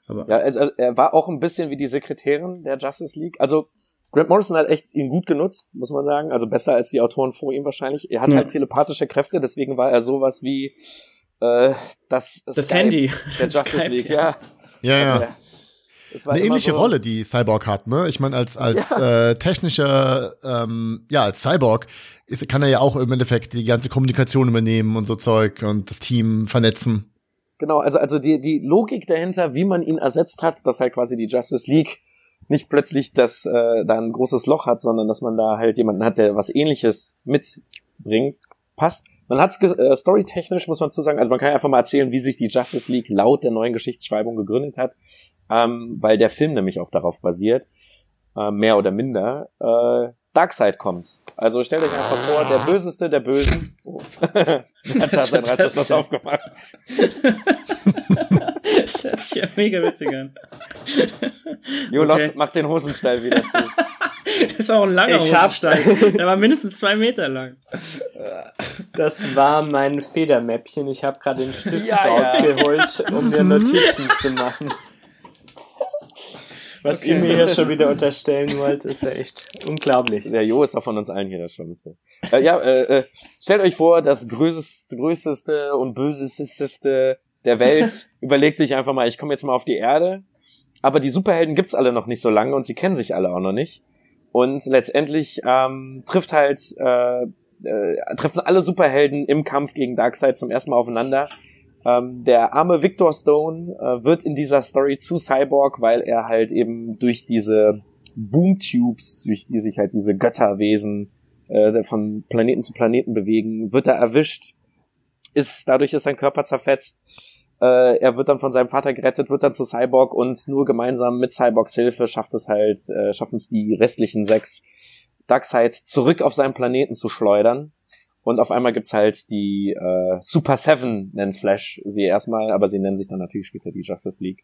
Aber ja, also er war auch ein bisschen wie die Sekretärin der Justice League. Also Grant Morrison hat echt ihn gut genutzt, muss man sagen. Also besser als die Autoren vor ihm wahrscheinlich. Er hat ja. halt telepathische Kräfte, deswegen war er sowas wie äh, das,
das Skype Handy
der Justice Skype, League. Ja,
ja. ja. ja. Eine ähnliche so Rolle, die Cyborg hat, ne? Ich meine, als als ja. äh, technischer, ähm, ja, als Cyborg ist, kann er ja auch im Endeffekt die ganze Kommunikation übernehmen und so Zeug und das Team vernetzen.
Genau, also also die die Logik dahinter, wie man ihn ersetzt hat, dass halt quasi die Justice League nicht plötzlich das äh, da ein großes Loch hat, sondern dass man da halt jemanden hat, der was ähnliches mitbringt, passt. Man hat's äh, storytechnisch, muss man zu sagen, also man kann einfach mal erzählen, wie sich die Justice League laut der neuen Geschichtsschreibung gegründet hat, ähm, weil der Film nämlich auch darauf basiert, äh, mehr oder minder. Äh, Darkseid kommt Also stellt euch einfach vor, der Böseste der Bösen. Oh. hat
Was
sein Reißverschluss aufgemacht.
Das hört sich ja mega witzig an.
Jo,
Okay.
Lotz, mach den Hosenstall wieder zu.
Das war auch ein langer
Ich hab-
Hosensteig. Der war mindestens zwei Meter lang.
Das war mein Federmäppchen. Ich habe gerade den Stift
Ja, ja.
rausgeholt, um mir Notizen zu machen. Was
Okay.
ihr mir hier schon wieder unterstellen wollt, ist ja echt unglaublich.
Der Jo ist doch von uns allen hier das Schlimmste. Äh, ja, äh, äh, stellt euch vor, das größeste, größteste und böseste der Welt überlegt sich einfach mal, ich komme jetzt mal auf die Erde, aber die Superhelden gibt's alle noch nicht so lange und sie kennen sich alle auch noch nicht. Und letztendlich ähm, trifft halt äh, äh, treffen alle Superhelden im Kampf gegen Darkseid zum ersten Mal aufeinander. Ähm, der arme Victor Stone äh, wird in dieser Story zu Cyborg, weil er halt eben durch diese Boomtubes, durch die sich halt diese Götterwesen äh, von Planeten zu Planeten bewegen, wird er erwischt, ist dadurch ist sein Körper zerfetzt. Äh, er wird dann von seinem Vater gerettet, wird dann zu Cyborg und nur gemeinsam mit Cyborgs Hilfe schafft es halt, äh, schaffen es die restlichen sechs Darkseid zurück auf seinen Planeten zu schleudern. Und auf einmal gibt's halt die äh, Super Seven, nennen Flash sie erstmal, aber sie nennen sich dann natürlich später die Justice League.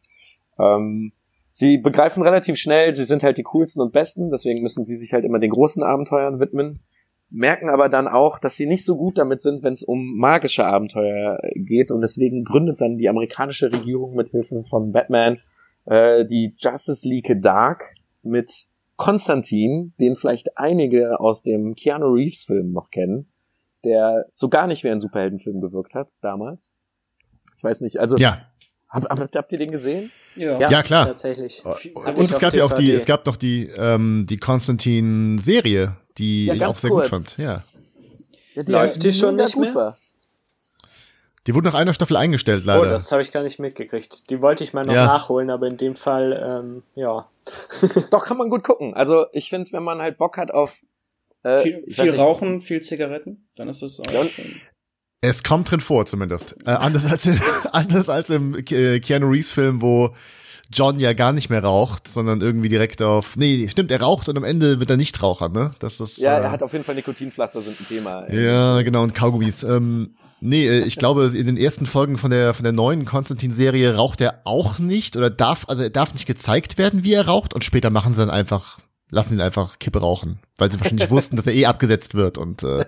Ähm, sie begreifen relativ schnell, sie sind halt die coolsten und besten, deswegen müssen sie sich halt immer den großen Abenteuern widmen, merken aber dann auch, dass sie nicht so gut damit sind, wenn es um magische Abenteuer geht und deswegen gründet dann die amerikanische Regierung mit Hilfe von Batman äh, die Justice League Dark mit Konstantin, den vielleicht einige aus dem Keanu Reeves Film noch kennen, der so gar nicht wie ein Superheldenfilm gewirkt hat damals. Ich weiß nicht, also
Ja,
hab, hab, habt ihr den gesehen?
Ja.
ja, klar.
Tatsächlich.
Und es gab ja auch die, es gab noch die, ähm, die Konstantin-Serie, die
Ja,
ich auch sehr
kurz.
gut fand. Ja.
Ja,
Läuft die schon nicht
gut
mehr?
war.
Die wurde nach einer Staffel eingestellt,
Oh,
leider.
das habe ich gar nicht mitgekriegt. Die wollte ich mal noch
Ja.
nachholen, aber in dem Fall, ähm, ja.
Doch, kann man gut gucken. Also ich finde, wenn man halt Bock hat auf äh,
Viel, viel Rauchen, viel Zigaretten, dann ist das auch.
Ja, und-
es kommt drin vor, zumindest. Äh, anders als, anders als im Ke- Keanu Reeves Film, wo John ja gar nicht mehr raucht, sondern irgendwie direkt auf, nee, stimmt, er raucht und am Ende wird er nicht Raucher, ne? Das ist,
Ja,
äh,
er hat auf jeden Fall Nikotinpflaster sind ein Thema.
Ja, genau, und Kaugummis. Ähm, nee, äh, ich glaube, in den ersten Folgen von der, von der neuen Konstantin-Serie raucht er auch nicht oder darf, also er darf nicht gezeigt werden, wie er raucht und später machen sie dann einfach, lassen ihn einfach Kippe rauchen, weil sie wahrscheinlich wussten, dass er eh abgesetzt wird und äh,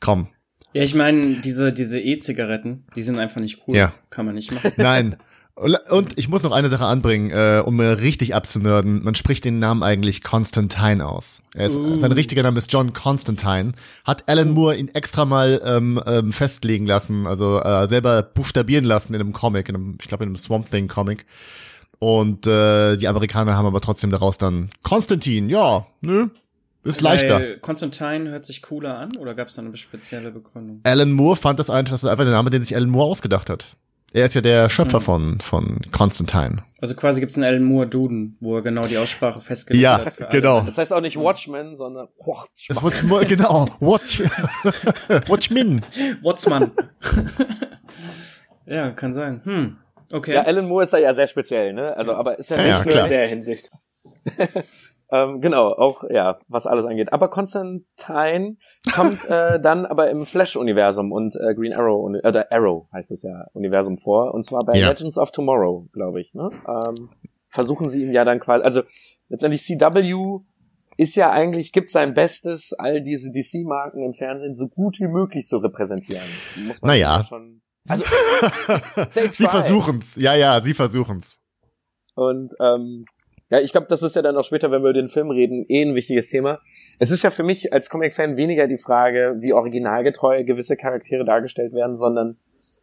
komm,
Ja, ich meine, diese, diese E-Zigaretten, die sind einfach nicht cool.
Ja.
Kann man nicht machen.
nein. Und ich muss noch eine Sache anbringen, äh, um mir richtig abzunörden. Man spricht den Namen eigentlich Constantine aus. Er ist, Sein richtiger Name ist John Constantine. Hat Alan Moore ihn extra mal ähm, ähm, festlegen lassen, also äh, selber buchstabieren lassen in einem Comic, in einem, ich glaube in einem Swamp Thing Comic. Und äh, die Amerikaner haben aber trotzdem daraus dann Konstantin, ja, nö, ist leichter.
Weil Constantine hört sich cooler an oder gab es da eine spezielle Begründung?
Alan Moore fand das einfach, das ist einfach der Name, den sich Alan Moore ausgedacht hat. Er ist ja der Schöpfer von, von Constantine.
Also quasi gibt es einen Alan Moore Duden, wo er genau die Aussprache festgelegt
Ja,
hat. alle.
genau.
Das heißt auch nicht Watchmen, sondern Watch.
Das wird nur, genau, Watch, Watchmen.
Watsman. ja, kann sein. Hm. Okay.
Ja, Alan Moore ist da ja sehr speziell, ne? Also, aber ist ja nicht
Ja,
nur
klar.
In der Hinsicht.
Ähm, genau, auch ja, was alles angeht. Aber Constantine kommt äh, dann aber im Flash-Universum und äh, Green Arrow uni- äh, Arrow heißt es ja Universum vor und zwar bei
Ja.
Legends of Tomorrow, glaube ich. Ne? Ähm, versuchen sie ihm ja dann quasi, also letztendlich CW ist ja eigentlich gibt sein Bestes, all diese DC-Marken im Fernsehen so gut wie möglich zu repräsentieren. Muss man
Naja.
ja Schon, also
Sie versuchen's. Ja, ja, sie versuchen's.
Und ähm, ja, ich glaube, das ist ja dann auch später, wenn wir über den Film reden, eh ein wichtiges Thema. Es ist ja für mich als Comic-Fan weniger die Frage, wie originalgetreu gewisse Charaktere dargestellt werden, sondern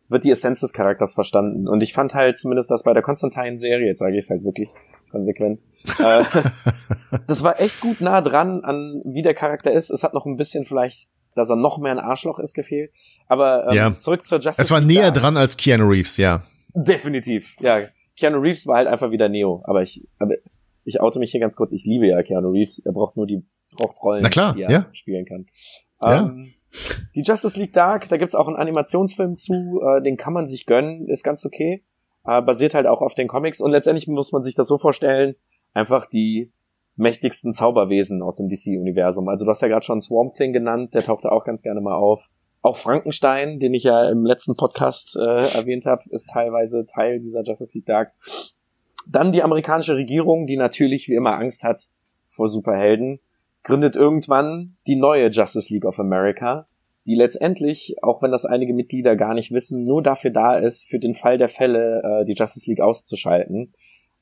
wird die Essenz des Charakters verstanden. Und ich fand halt zumindest das bei der Constantine-Serie, jetzt sage ich es halt wirklich konsequent, äh, das war echt gut nah dran an, wie der Charakter ist. Es hat noch ein bisschen vielleicht, dass er noch mehr ein Arschloch ist, gefehlt. Aber ähm,
Ja.
zurück zur Justice
Es war näher dran als Keanu Reeves, ja.
Definitiv, ja. Keanu Reeves war halt einfach wieder Neo, aber ich, aber ich oute mich hier ganz kurz, ich liebe ja Keanu Reeves, er braucht nur die, braucht Rollen,
Na klar,
die er
ja.
spielen kann.
Ja.
Ähm, die Justice League Dark, da gibt's auch einen Animationsfilm zu, äh, den kann man sich gönnen, ist ganz okay, äh, basiert halt auch auf den Comics und letztendlich muss man sich das so vorstellen, einfach die mächtigsten Zauberwesen aus dem DC-Universum. Also du hast ja gerade schon Swamp Thing genannt, der tauchte auch ganz gerne mal auf. Auch Frankenstein, den ich ja im letzten Podcast äh, erwähnt habe, ist teilweise Teil dieser Justice League Dark. Dann die amerikanische Regierung, die natürlich wie immer Angst hat vor Superhelden, gründet irgendwann die neue Justice League of America, die letztendlich, auch wenn das einige Mitglieder gar nicht wissen, nur dafür da ist, für den Fall der Fälle äh, die Justice League auszuschalten.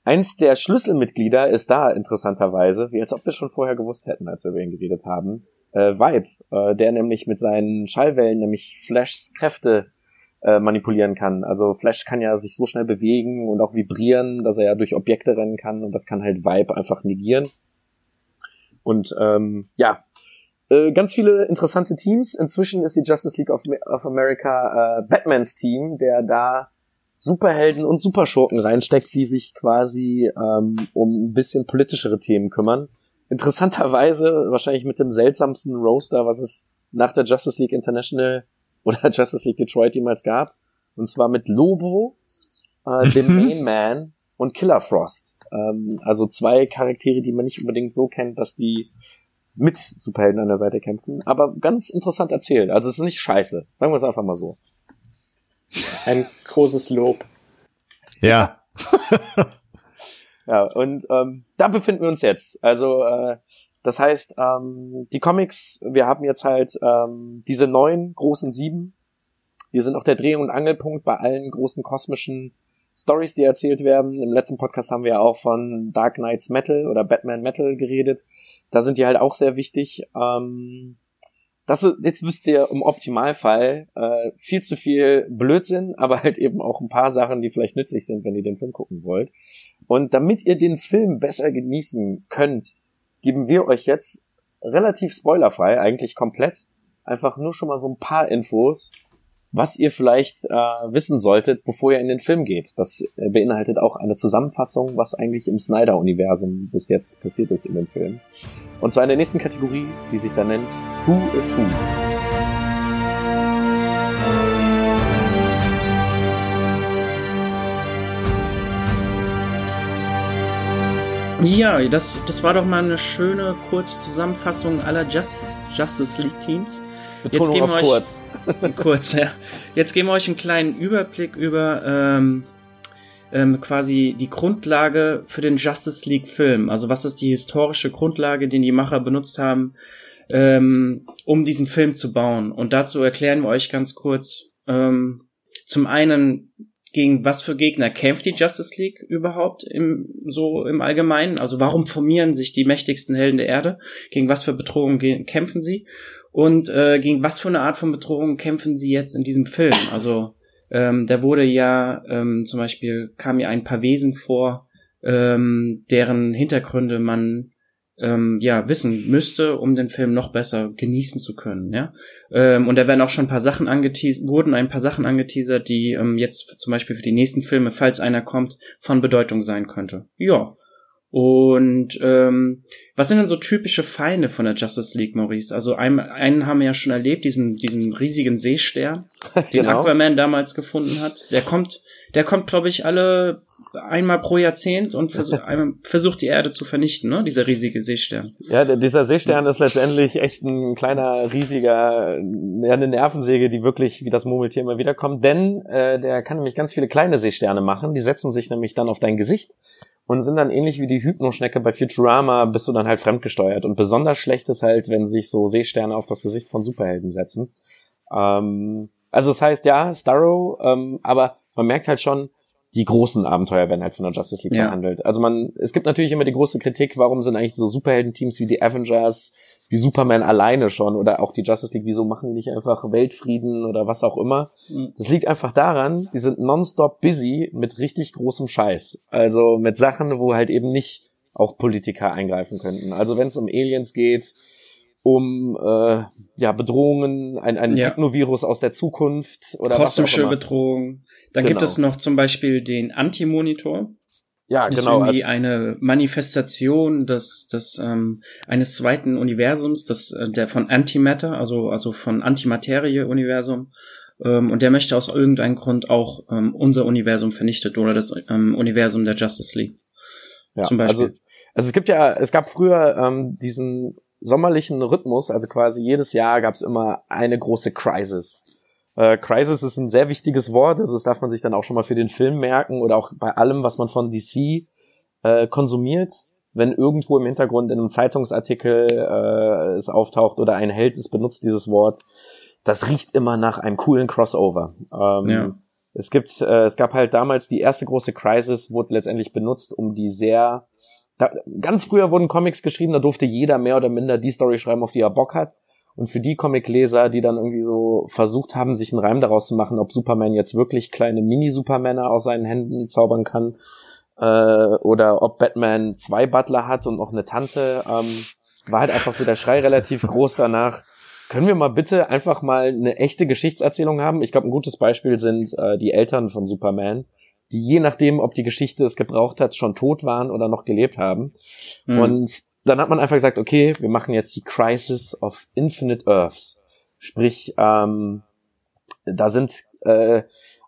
Eins der Schlüsselmitglieder ist da interessanterweise, wie als ob wir schon vorher gewusst hätten, als wir über ihn geredet haben, äh, Vibe, äh, der nämlich mit seinen Schallwellen nämlich Flashs Kräfte äh, manipulieren kann. Also Flash kann ja sich so schnell bewegen und auch vibrieren, dass er ja durch Objekte rennen kann und das kann halt Vibe einfach negieren. Und ähm, ja, äh, ganz viele interessante Teams. Inzwischen ist die Justice League of, of America äh, Batmans Team, der da Superhelden und Superschurken reinsteckt, die sich quasi ähm, um ein bisschen politischere Themen kümmern. Interessanterweise wahrscheinlich mit dem seltsamsten Roaster, was es nach der Justice League International oder Justice League Detroit jemals gab. Und zwar mit Lobo, äh, dem mhm. Main Man und Killer Frost. Ähm, also zwei Charaktere, die man nicht unbedingt so kennt, dass die mit Superhelden an der Seite kämpfen, aber ganz interessant erzählt. Also es ist nicht scheiße. Sagen wir es einfach mal so.
Ein großes Lob.
Ja.
ja, und ähm, da befinden wir uns jetzt. Also äh, das heißt, ähm, die Comics, wir haben jetzt halt ähm, diese neun großen sieben. Wir sind auch der Dreh- und Angelpunkt bei allen großen kosmischen Stories, die erzählt werden. Im letzten Podcast haben wir auch von Dark Knights Metal oder Batman Metal geredet. Da sind die halt auch sehr wichtig. Ähm, das ist, jetzt wisst ihr im Optimalfall äh, viel zu viel Blödsinn, aber halt eben auch ein paar Sachen, die vielleicht nützlich sind, wenn ihr den Film gucken wollt. Und damit ihr den Film besser genießen könnt, geben wir euch jetzt relativ spoilerfrei, eigentlich komplett, einfach nur schon mal so ein paar Infos, was ihr vielleicht äh, wissen solltet, bevor ihr in den Film geht. Das äh, beinhaltet auch eine Zusammenfassung, was eigentlich im Snyder-Universum bis jetzt passiert ist in dem Film. Und zwar in der nächsten Kategorie, die sich dann nennt Who is Who.
Ja, das, das war doch mal eine schöne kurze Zusammenfassung aller Just, Justice League Teams.
Betonung Jetzt geben wir euch kurz.
kurz, ja. Jetzt geben wir euch einen kleinen Überblick über ähm, ähm, quasi die Grundlage für den Justice League Film. Also was ist die historische Grundlage, den die Macher benutzt haben, ähm, um diesen Film zu bauen. Und dazu erklären wir euch ganz kurz ähm, zum einen gegen was für Gegner kämpft die Justice League überhaupt im, so im Allgemeinen? Also warum formieren sich die mächtigsten Helden der Erde? Gegen was für Bedrohungen kämpfen sie? Und äh, gegen was für eine Art von Bedrohung kämpfen sie jetzt in diesem Film? Also ähm, da wurde ja ähm, zum Beispiel kam ja ein paar Wesen vor, ähm, deren Hintergründe man ähm, ja wissen müsste, um den Film noch besser genießen zu können. Ja, ähm, und da werden auch schon ein paar Sachen angeteasert, wurden ein paar Sachen angeteasert, die ähm, jetzt zum Beispiel für die nächsten Filme, falls einer kommt, von Bedeutung sein könnte. Ja. Und ähm, was sind denn so typische Feinde von der Justice League, Maurice? Also einen, einen haben wir ja schon erlebt, diesen, diesen riesigen Seestern, den genau. Aquaman damals gefunden hat. Der kommt, der kommt, glaube ich, alle einmal pro Jahrzehnt und versuch, versucht die Erde zu vernichten, ne? Dieser riesige Seestern.
Ja, dieser Seestern ist letztendlich echt ein kleiner, riesiger, ja, eine Nervensäge, die wirklich wie das Murmeltier immer wiederkommt. Denn äh, der kann nämlich ganz viele kleine Seesterne machen. Die setzen sich nämlich dann auf dein Gesicht und sind dann ähnlich wie die Hypnoschnecke bei Futurama, bist du dann halt fremdgesteuert. Und besonders schlecht ist halt, wenn sich so Seesterne auf das Gesicht von Superhelden setzen. Ähm, also das heißt, ja, Starrow, ähm, aber man merkt halt schon, die großen Abenteuer werden halt von der Justice League ja. behandelt. Also man, es gibt natürlich immer die große Kritik, warum sind eigentlich so Superhelden-Teams wie die Avengers, wie Superman alleine schon oder auch die Justice League, wieso machen die nicht einfach Weltfrieden oder was auch immer? Mhm. Das liegt einfach daran, die sind nonstop busy mit richtig großem Scheiß. Also mit Sachen, wo halt eben nicht auch Politiker eingreifen könnten. Also wenn es um Aliens geht, um äh, ja Bedrohungen, ein, ein ja. Technovirus aus der Zukunft oder
kosmische Bedrohung. Dann genau. gibt es noch zum Beispiel den Anti-Monitor.
Ja,
das
genau.
Ist irgendwie eine Manifestation des, des ähm, eines zweiten Universums, das äh, der von Antimatter, also also von Antimaterie-Universum. Ähm, und der möchte aus irgendeinem Grund auch ähm, unser Universum vernichtet oder das ähm, Universum der Justice League.
Ja, zum Beispiel. Also Also es gibt ja, es gab früher ähm, diesen sommerlichen Rhythmus, also quasi jedes Jahr gab es immer eine große Crisis. Äh, Crisis ist ein sehr wichtiges Wort, also das darf man sich dann auch schon mal für den Film merken oder auch bei allem, was man von DC äh, konsumiert. Wenn irgendwo im Hintergrund in einem Zeitungsartikel äh, es auftaucht oder ein Held es benutzt, dieses Wort, das riecht immer nach einem coolen Crossover. Ähm, ja. Es gibt, äh, es gab halt damals die erste große Crisis, wurde letztendlich benutzt, um die sehr da, ganz früher wurden Comics geschrieben, da durfte jeder mehr oder minder die Story schreiben, auf die er Bock hat. Und für die Comicleser, die dann irgendwie so versucht haben, sich einen Reim daraus zu machen, ob Superman jetzt wirklich kleine Mini-Supermänner aus seinen Händen zaubern kann, äh, oder ob Batman zwei Butler hat und noch eine Tante, ähm, war halt einfach so der Schrei relativ groß danach. Können wir mal bitte einfach mal eine echte Geschichtserzählung haben? Ich glaube, ein gutes Beispiel sind äh, die Eltern von Superman, die je nachdem, ob die Geschichte es gebraucht hat, schon tot waren oder noch gelebt haben. Mhm. Und dann hat man einfach gesagt, okay, wir machen jetzt die Crisis of Infinite Earths. Sprich, ähm, da sind äh,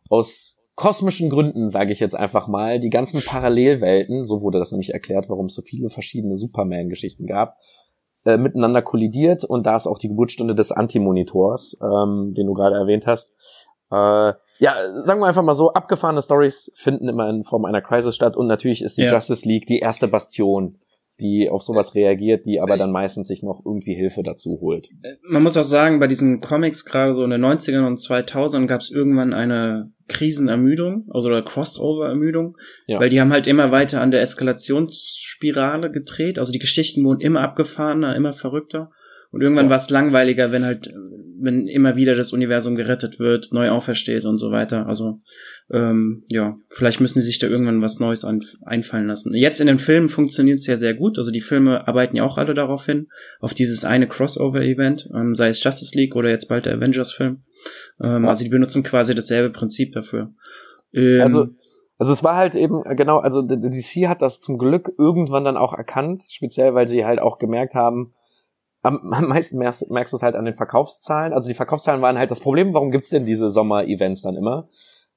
aus kosmischen Gründen, sage ich jetzt einfach mal, die ganzen Parallelwelten, so wurde das nämlich erklärt, warum es so viele verschiedene Superman-Geschichten gab, äh, miteinander kollidiert und da ist auch die Geburtsstunde des Antimonitors, ähm, den du gerade erwähnt hast. Äh, ja, sagen wir einfach mal so, abgefahrene Stories finden immer in Form einer Crisis statt und natürlich ist die ja. Justice League die erste Bastion, die auf sowas reagiert, die aber dann meistens sich noch irgendwie Hilfe dazu holt.
Man muss auch sagen, bei diesen Comics, gerade so in den 90ern und 2000ern, gab es irgendwann eine Krisenermüdung, also oder Crossover-Ermüdung, ja. weil die haben halt immer weiter an der Eskalationsspirale gedreht, also die Geschichten wurden immer abgefahrener, immer verrückter und irgendwann war es langweiliger, wenn halt, wenn immer wieder das Universum gerettet wird, neu aufersteht und so weiter. Also ähm, ja, vielleicht müssen sie sich da irgendwann was Neues an, einfallen lassen. Jetzt in den Filmen funktioniert es ja sehr gut. Also die Filme arbeiten ja auch alle darauf hin, auf dieses eine Crossover-Event, ähm, sei es Justice League oder jetzt bald der Avengers-Film. Ähm, ja. Also die benutzen quasi dasselbe Prinzip dafür.
Ähm, also also es war halt eben, genau, also DC hat das zum Glück irgendwann dann auch erkannt, speziell weil sie halt auch gemerkt haben, am, am meisten merkst, merkst du es halt an den Verkaufszahlen. Also die Verkaufszahlen waren halt das Problem, warum gibt's denn diese Sommer-Events dann immer?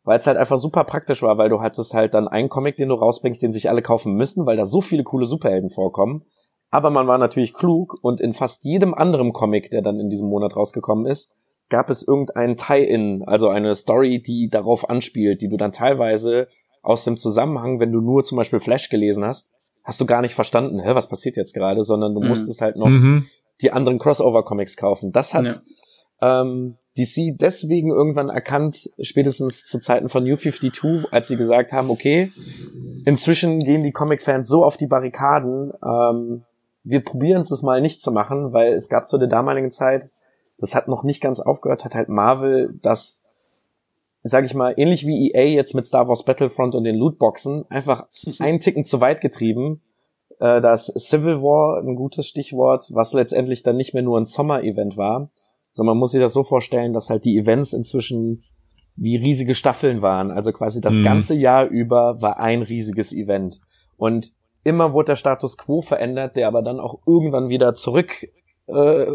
Weil es halt einfach super praktisch war, weil du hattest halt dann einen Comic, den du rausbringst, den sich alle kaufen müssen, weil da so viele coole Superhelden vorkommen. Aber man war natürlich klug und in fast jedem anderen Comic, der dann in diesem Monat rausgekommen ist, gab es irgendeinen Tie-In, also eine Story, die darauf anspielt, die du dann teilweise aus dem Zusammenhang, wenn du nur zum Beispiel Flash gelesen hast, hast du gar nicht verstanden, hä, was passiert jetzt gerade, sondern du mhm. musstest halt noch mhm die anderen Crossover-Comics kaufen. Das hat ja. ähm, DC deswegen irgendwann erkannt, spätestens zu Zeiten von New 52, als sie gesagt haben, okay, inzwischen gehen die Comic-Fans so auf die Barrikaden, ähm, wir probieren es mal nicht zu machen, weil es gab zu der damaligen Zeit, das hat noch nicht ganz aufgehört, hat halt Marvel das, sag ich mal, ähnlich wie EA jetzt mit Star Wars Battlefront und den Lootboxen, einfach einen Ticken zu weit getrieben äh, das Civil War ein gutes Stichwort, was letztendlich dann nicht mehr nur ein Sommer-Event war, sondern man muss sich das so vorstellen, dass halt die Events inzwischen wie riesige Staffeln waren. Also quasi das mhm. ganze Jahr über war ein riesiges Event. Und immer wurde der Status quo verändert, der aber dann auch irgendwann wieder zurück äh,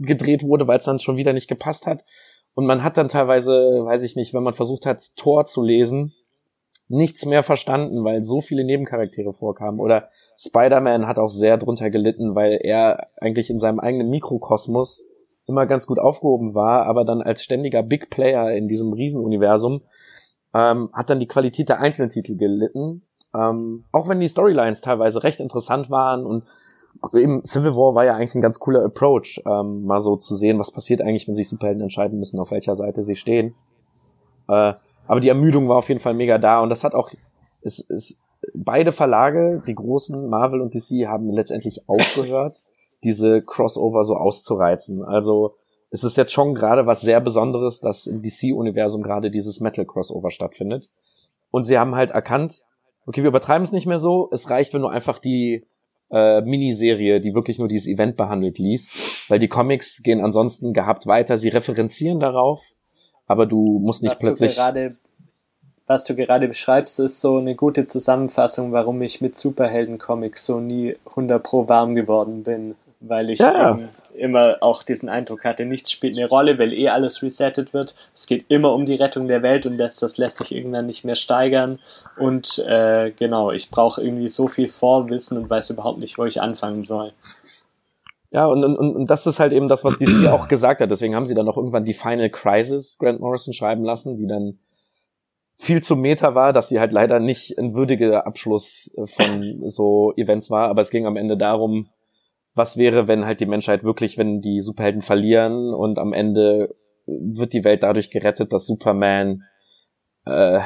gedreht wurde, weil es dann schon wieder nicht gepasst hat. Und man hat dann teilweise, weiß ich nicht, wenn man versucht hat, Tor zu lesen, nichts mehr verstanden, weil so viele Nebencharaktere vorkamen. Oder Spider-Man hat auch sehr drunter gelitten, weil er eigentlich in seinem eigenen Mikrokosmos immer ganz gut aufgehoben war, aber dann als ständiger Big Player in diesem Riesenuniversum ähm, hat dann die Qualität der Einzeltitel gelitten. Ähm, auch wenn die Storylines teilweise recht interessant waren und eben Civil War war ja eigentlich ein ganz cooler Approach, ähm, mal so zu sehen, was passiert eigentlich, wenn sich Superhelden entscheiden müssen, auf welcher Seite sie stehen. Äh, aber die Ermüdung war auf jeden Fall mega da und das hat auch, es, es beide Verlage, die großen Marvel und DC, haben letztendlich aufgehört, diese Crossover so auszureizen. Also es ist jetzt schon gerade was sehr Besonderes, dass im DC-Universum gerade dieses Metal-Crossover stattfindet. Und sie haben halt erkannt, okay, wir übertreiben es nicht mehr so, es reicht, wenn du einfach die äh, Miniserie, die wirklich nur dieses Event behandelt, liest, weil die Comics gehen ansonsten gehabt weiter, sie referenzieren darauf, aber du musst nicht
Was
plötzlich...
Du gerade was du gerade beschreibst, ist so eine gute Zusammenfassung, warum ich mit Superhelden-Comics so nie 100 pro warm geworden bin, weil ich ja. immer auch diesen Eindruck hatte, nichts spielt eine Rolle, weil eh alles resettet wird. Es geht immer um die Rettung der Welt und das, das lässt sich irgendwann nicht mehr steigern. Und äh, genau, ich brauche irgendwie so viel Vorwissen und weiß überhaupt nicht, wo ich anfangen soll.
Ja, und, und, und das ist halt eben das, was DC auch gesagt hat. Deswegen haben sie dann auch irgendwann die Final Crisis Grant Morrison schreiben lassen, die dann viel zu Meta war, dass sie halt leider nicht ein würdiger Abschluss äh, von so Events war. Aber es ging am Ende darum, was wäre, wenn halt die Menschheit wirklich, wenn die Superhelden verlieren und am Ende wird die Welt dadurch gerettet, dass Superman, äh,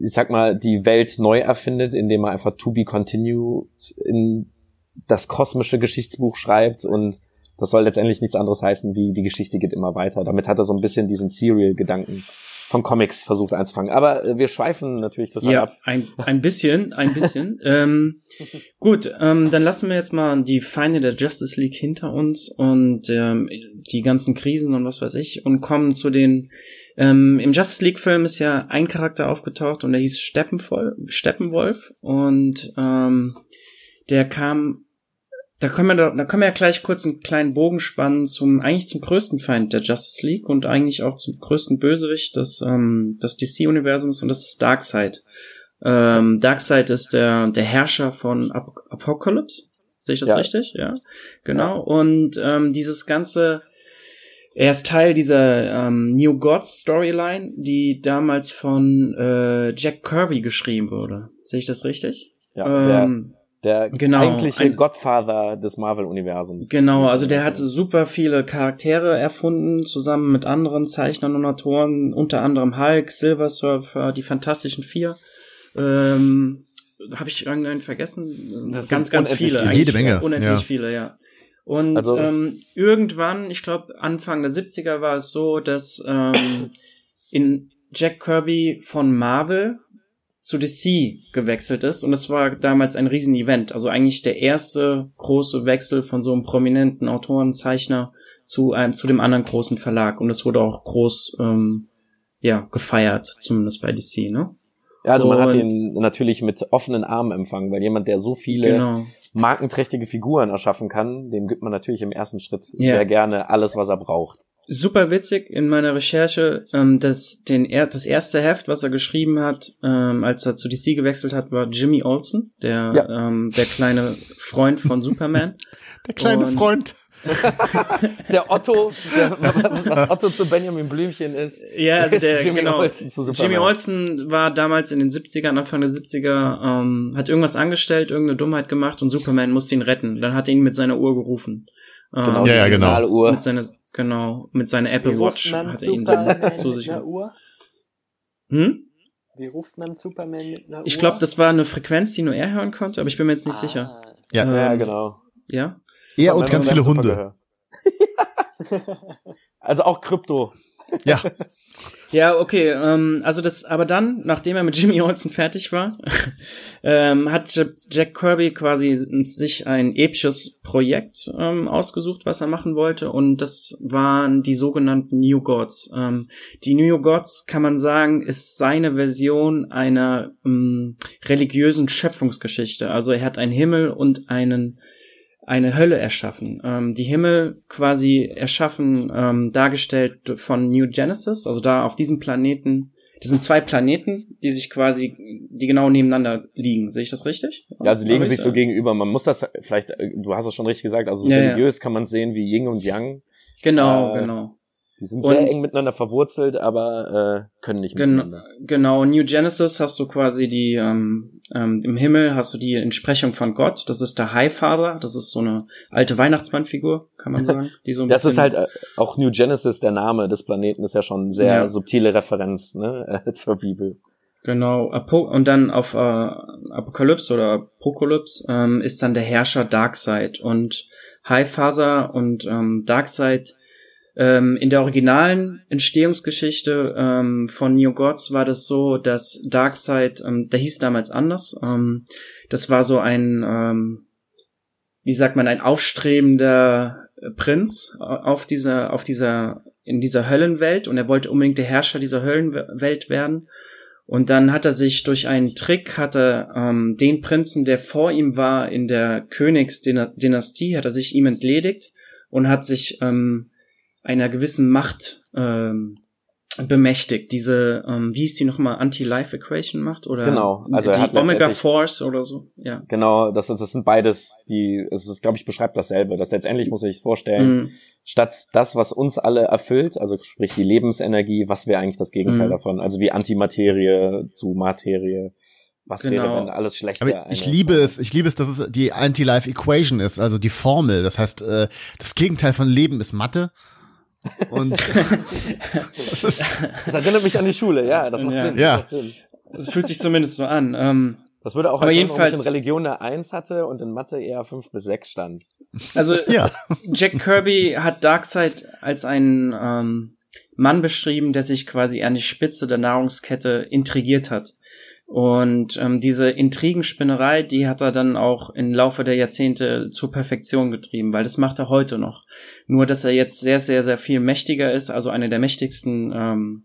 ich sag mal, die Welt neu erfindet, indem er einfach to be continued in das kosmische Geschichtsbuch schreibt und das soll letztendlich nichts anderes heißen, wie die Geschichte geht immer weiter. Damit hat er so ein bisschen diesen Serial-Gedanken von Comics versucht einzufangen. Aber äh, wir schweifen natürlich total
ja,
ab.
ein, ein bisschen, ein bisschen. ähm, gut, ähm, dann lassen wir jetzt mal die Feinde der Justice League hinter uns und ähm, die ganzen Krisen und was weiß ich und kommen zu den ähm, Im Justice League Film ist ja ein Charakter aufgetaucht und der hieß Steppenwolf, Steppenwolf und ähm, der kam da können wir da, da können wir ja gleich kurz einen kleinen Bogen spannen zum eigentlich zum größten Feind der Justice League und eigentlich auch zum größten Bösewicht des ähm, des DC Universums und das ist Darkseid. Ähm, Darkseid ist der der Herrscher von Ap Apocalypse. Sehe ich das
Ja.
richtig? Ja, genau. Und ähm, dieses ganze er ist Teil dieser ähm, New Gods Storyline, die damals von äh, Jack Kirby geschrieben wurde. Sehe ich das richtig?
Ja,
ähm,
der,
genau,
eigentliche
ein-
Godfather des Marvel-Universums.
Genau, also der hat super viele Charaktere erfunden, zusammen mit anderen Zeichnern und Autoren, unter anderem Hulk, Silver Surfer, die Fantastischen Vier. Ähm, Habe ich irgendeinen vergessen?
Das
ganz,
sind
ganz viele.
Jede Menge,
Unendlich
ja.
viele, ja. Und
Also-
ähm, irgendwann, ich glaube Anfang der 70er war es so, dass ähm, in Jack Kirby von Marvel zu DC gewechselt ist und es war damals ein Riesen-Event. Also eigentlich der erste große Wechsel von so einem prominenten Autoren, Zeichner zu einem zu dem anderen großen Verlag und es wurde auch groß ähm, ja gefeiert, zumindest bei DC, ne?
Ja, also man hat ihn natürlich mit offenen Armen empfangen, weil jemand, der so viele
Genau.
markenträchtige Figuren erschaffen kann, dem gibt man natürlich im ersten Schritt
Ja.
sehr gerne alles, was er braucht.
Super witzig in meiner Recherche, ähm, dass den er das erste Heft, was er geschrieben hat, ähm, als er zu DC gewechselt hat, war Jimmy Olsen, der
Ja.
ähm, der kleine Freund von Superman.
Der kleine
Und-
Freund.
Der Otto, der, was Otto zu Benjamin Blümchen ist,
Ja, also
ist
der
Jimmy
genau.
Olsen zu Superman.
Jimmy Olsen war damals in den 70ern, Anfang der 70er, ähm, hat irgendwas angestellt, irgendeine Dummheit gemacht und Superman musste ihn retten. Dann hat er ihn mit seiner Uhr gerufen. Ähm,
Genau,
Ja, ja,
die
genau.
Mit seiner, genau, mit seiner Apple
Wie
Watch hat er ihn dann zu sich.
einer Uhr?
Hm?
Wie ruft man Superman mit einer Uhr?
Ich glaube, das war eine Frequenz, die nur er hören konnte, aber ich bin mir jetzt nicht sicher.
Ah.
Ja.
Ja,
Ähm,
genau.
Ja?
Er und ganz viele Hunde.
Also auch Krypto.
Ja,
Ja, okay. Ähm, also das, aber dann, nachdem er mit Jimmy Olsen fertig war, ähm, hat Jack Kirby quasi sich ein episches Projekt ähm, ausgesucht, was er machen wollte, und das waren die sogenannten New Gods. Ähm, die New Gods, kann man sagen, ist seine Version einer ähm, religiösen Schöpfungsgeschichte. Also er hat einen Himmel und einen eine Hölle erschaffen. Ähm, die Himmel quasi erschaffen, ähm, dargestellt von New Genesis, also da auf diesem Planeten. Das sind zwei Planeten, die sich quasi, die genau nebeneinander liegen. Sehe ich das richtig?
Ja, sie legen sich
ich,
so gegenüber. Man muss das vielleicht, äh, du hast es schon richtig gesagt, also
Ja, ja.
religiös kann man sehen wie Yin und Yang.
Genau,
äh,
genau.
Die sind
Und-
sehr eng miteinander verwurzelt, aber äh, können nicht
Gen
miteinander.
genau, New Genesis hast du quasi die, ähm, ähm, im Himmel hast du die Entsprechung von Gott. Das ist der Highfather. Das ist so eine alte Weihnachtsmannfigur, kann man sagen. Die so ein
Das ist halt äh, auch New Genesis, der Name des Planeten, ist ja schon sehr
Ja.
subtile Referenz ne, zur Bibel.
Genau, Apo und dann auf äh, Apokalypse oder Apokalypse ähm, ist dann der Herrscher Darkseid und Highfather und ähm, Darkseid ähm, in der originalen Entstehungsgeschichte ähm, von New Gods war das so, dass Darkseid, ähm, der hieß damals anders, ähm, das war so ein, ähm, wie sagt man, ein aufstrebender äh, Prinz auf dieser, auf dieser, in dieser Höllenwelt und er wollte unbedingt der Herrscher dieser Höllenwelt werden. Und dann hat er sich durch einen Trick, hat er ähm, den Prinzen, der vor ihm war in der Königsdynastie, hat er sich ihm entledigt und hat sich ähm, einer gewissen Macht ähm, bemächtigt. Diese, ähm, wie hieß die nochmal, Anti-Life-Equation macht? Oder
Genau, also
die Omega Force oder so. Ja.
Genau, das, ist, das sind beides, die, es ist, glaube ich, beschreibt dasselbe. Das letztendlich muss ich sich vorstellen,
Mhm.
statt das, was uns alle erfüllt, also sprich die Lebensenergie, was wäre eigentlich das Gegenteil
Mhm.
davon? Also wie Antimaterie zu Materie. Was
Genau.
wäre, wenn alles schlecht
Aber
wäre?
ich liebe es, ich liebe es, dass es die Anti-Life-Equation ist, also die Formel. Das heißt, äh, das Gegenteil von Leben ist Mathe. Und das ist,
Das erinnert mich an die Schule, ja, das macht
Ja.
Sinn. Das,
Ja.
macht Sinn.
Es fühlt sich zumindest so an. Ähm,
das würde auch
Aber
erklären, warum ich
jedenfalls-
in Religion eine Eins hatte und in Mathe eher fünf bis sechs stand.
also
ja.
Jack Kirby hat Darkseid als einen ähm, Mann beschrieben, der sich quasi an die Spitze der Nahrungskette intrigiert hat. Und ähm, diese Intrigenspinnerei, die hat er dann auch im Laufe der Jahrzehnte zur Perfektion getrieben, weil das macht er heute noch. Nur, dass er jetzt sehr, sehr, sehr viel mächtiger ist, also einer der mächtigsten ähm,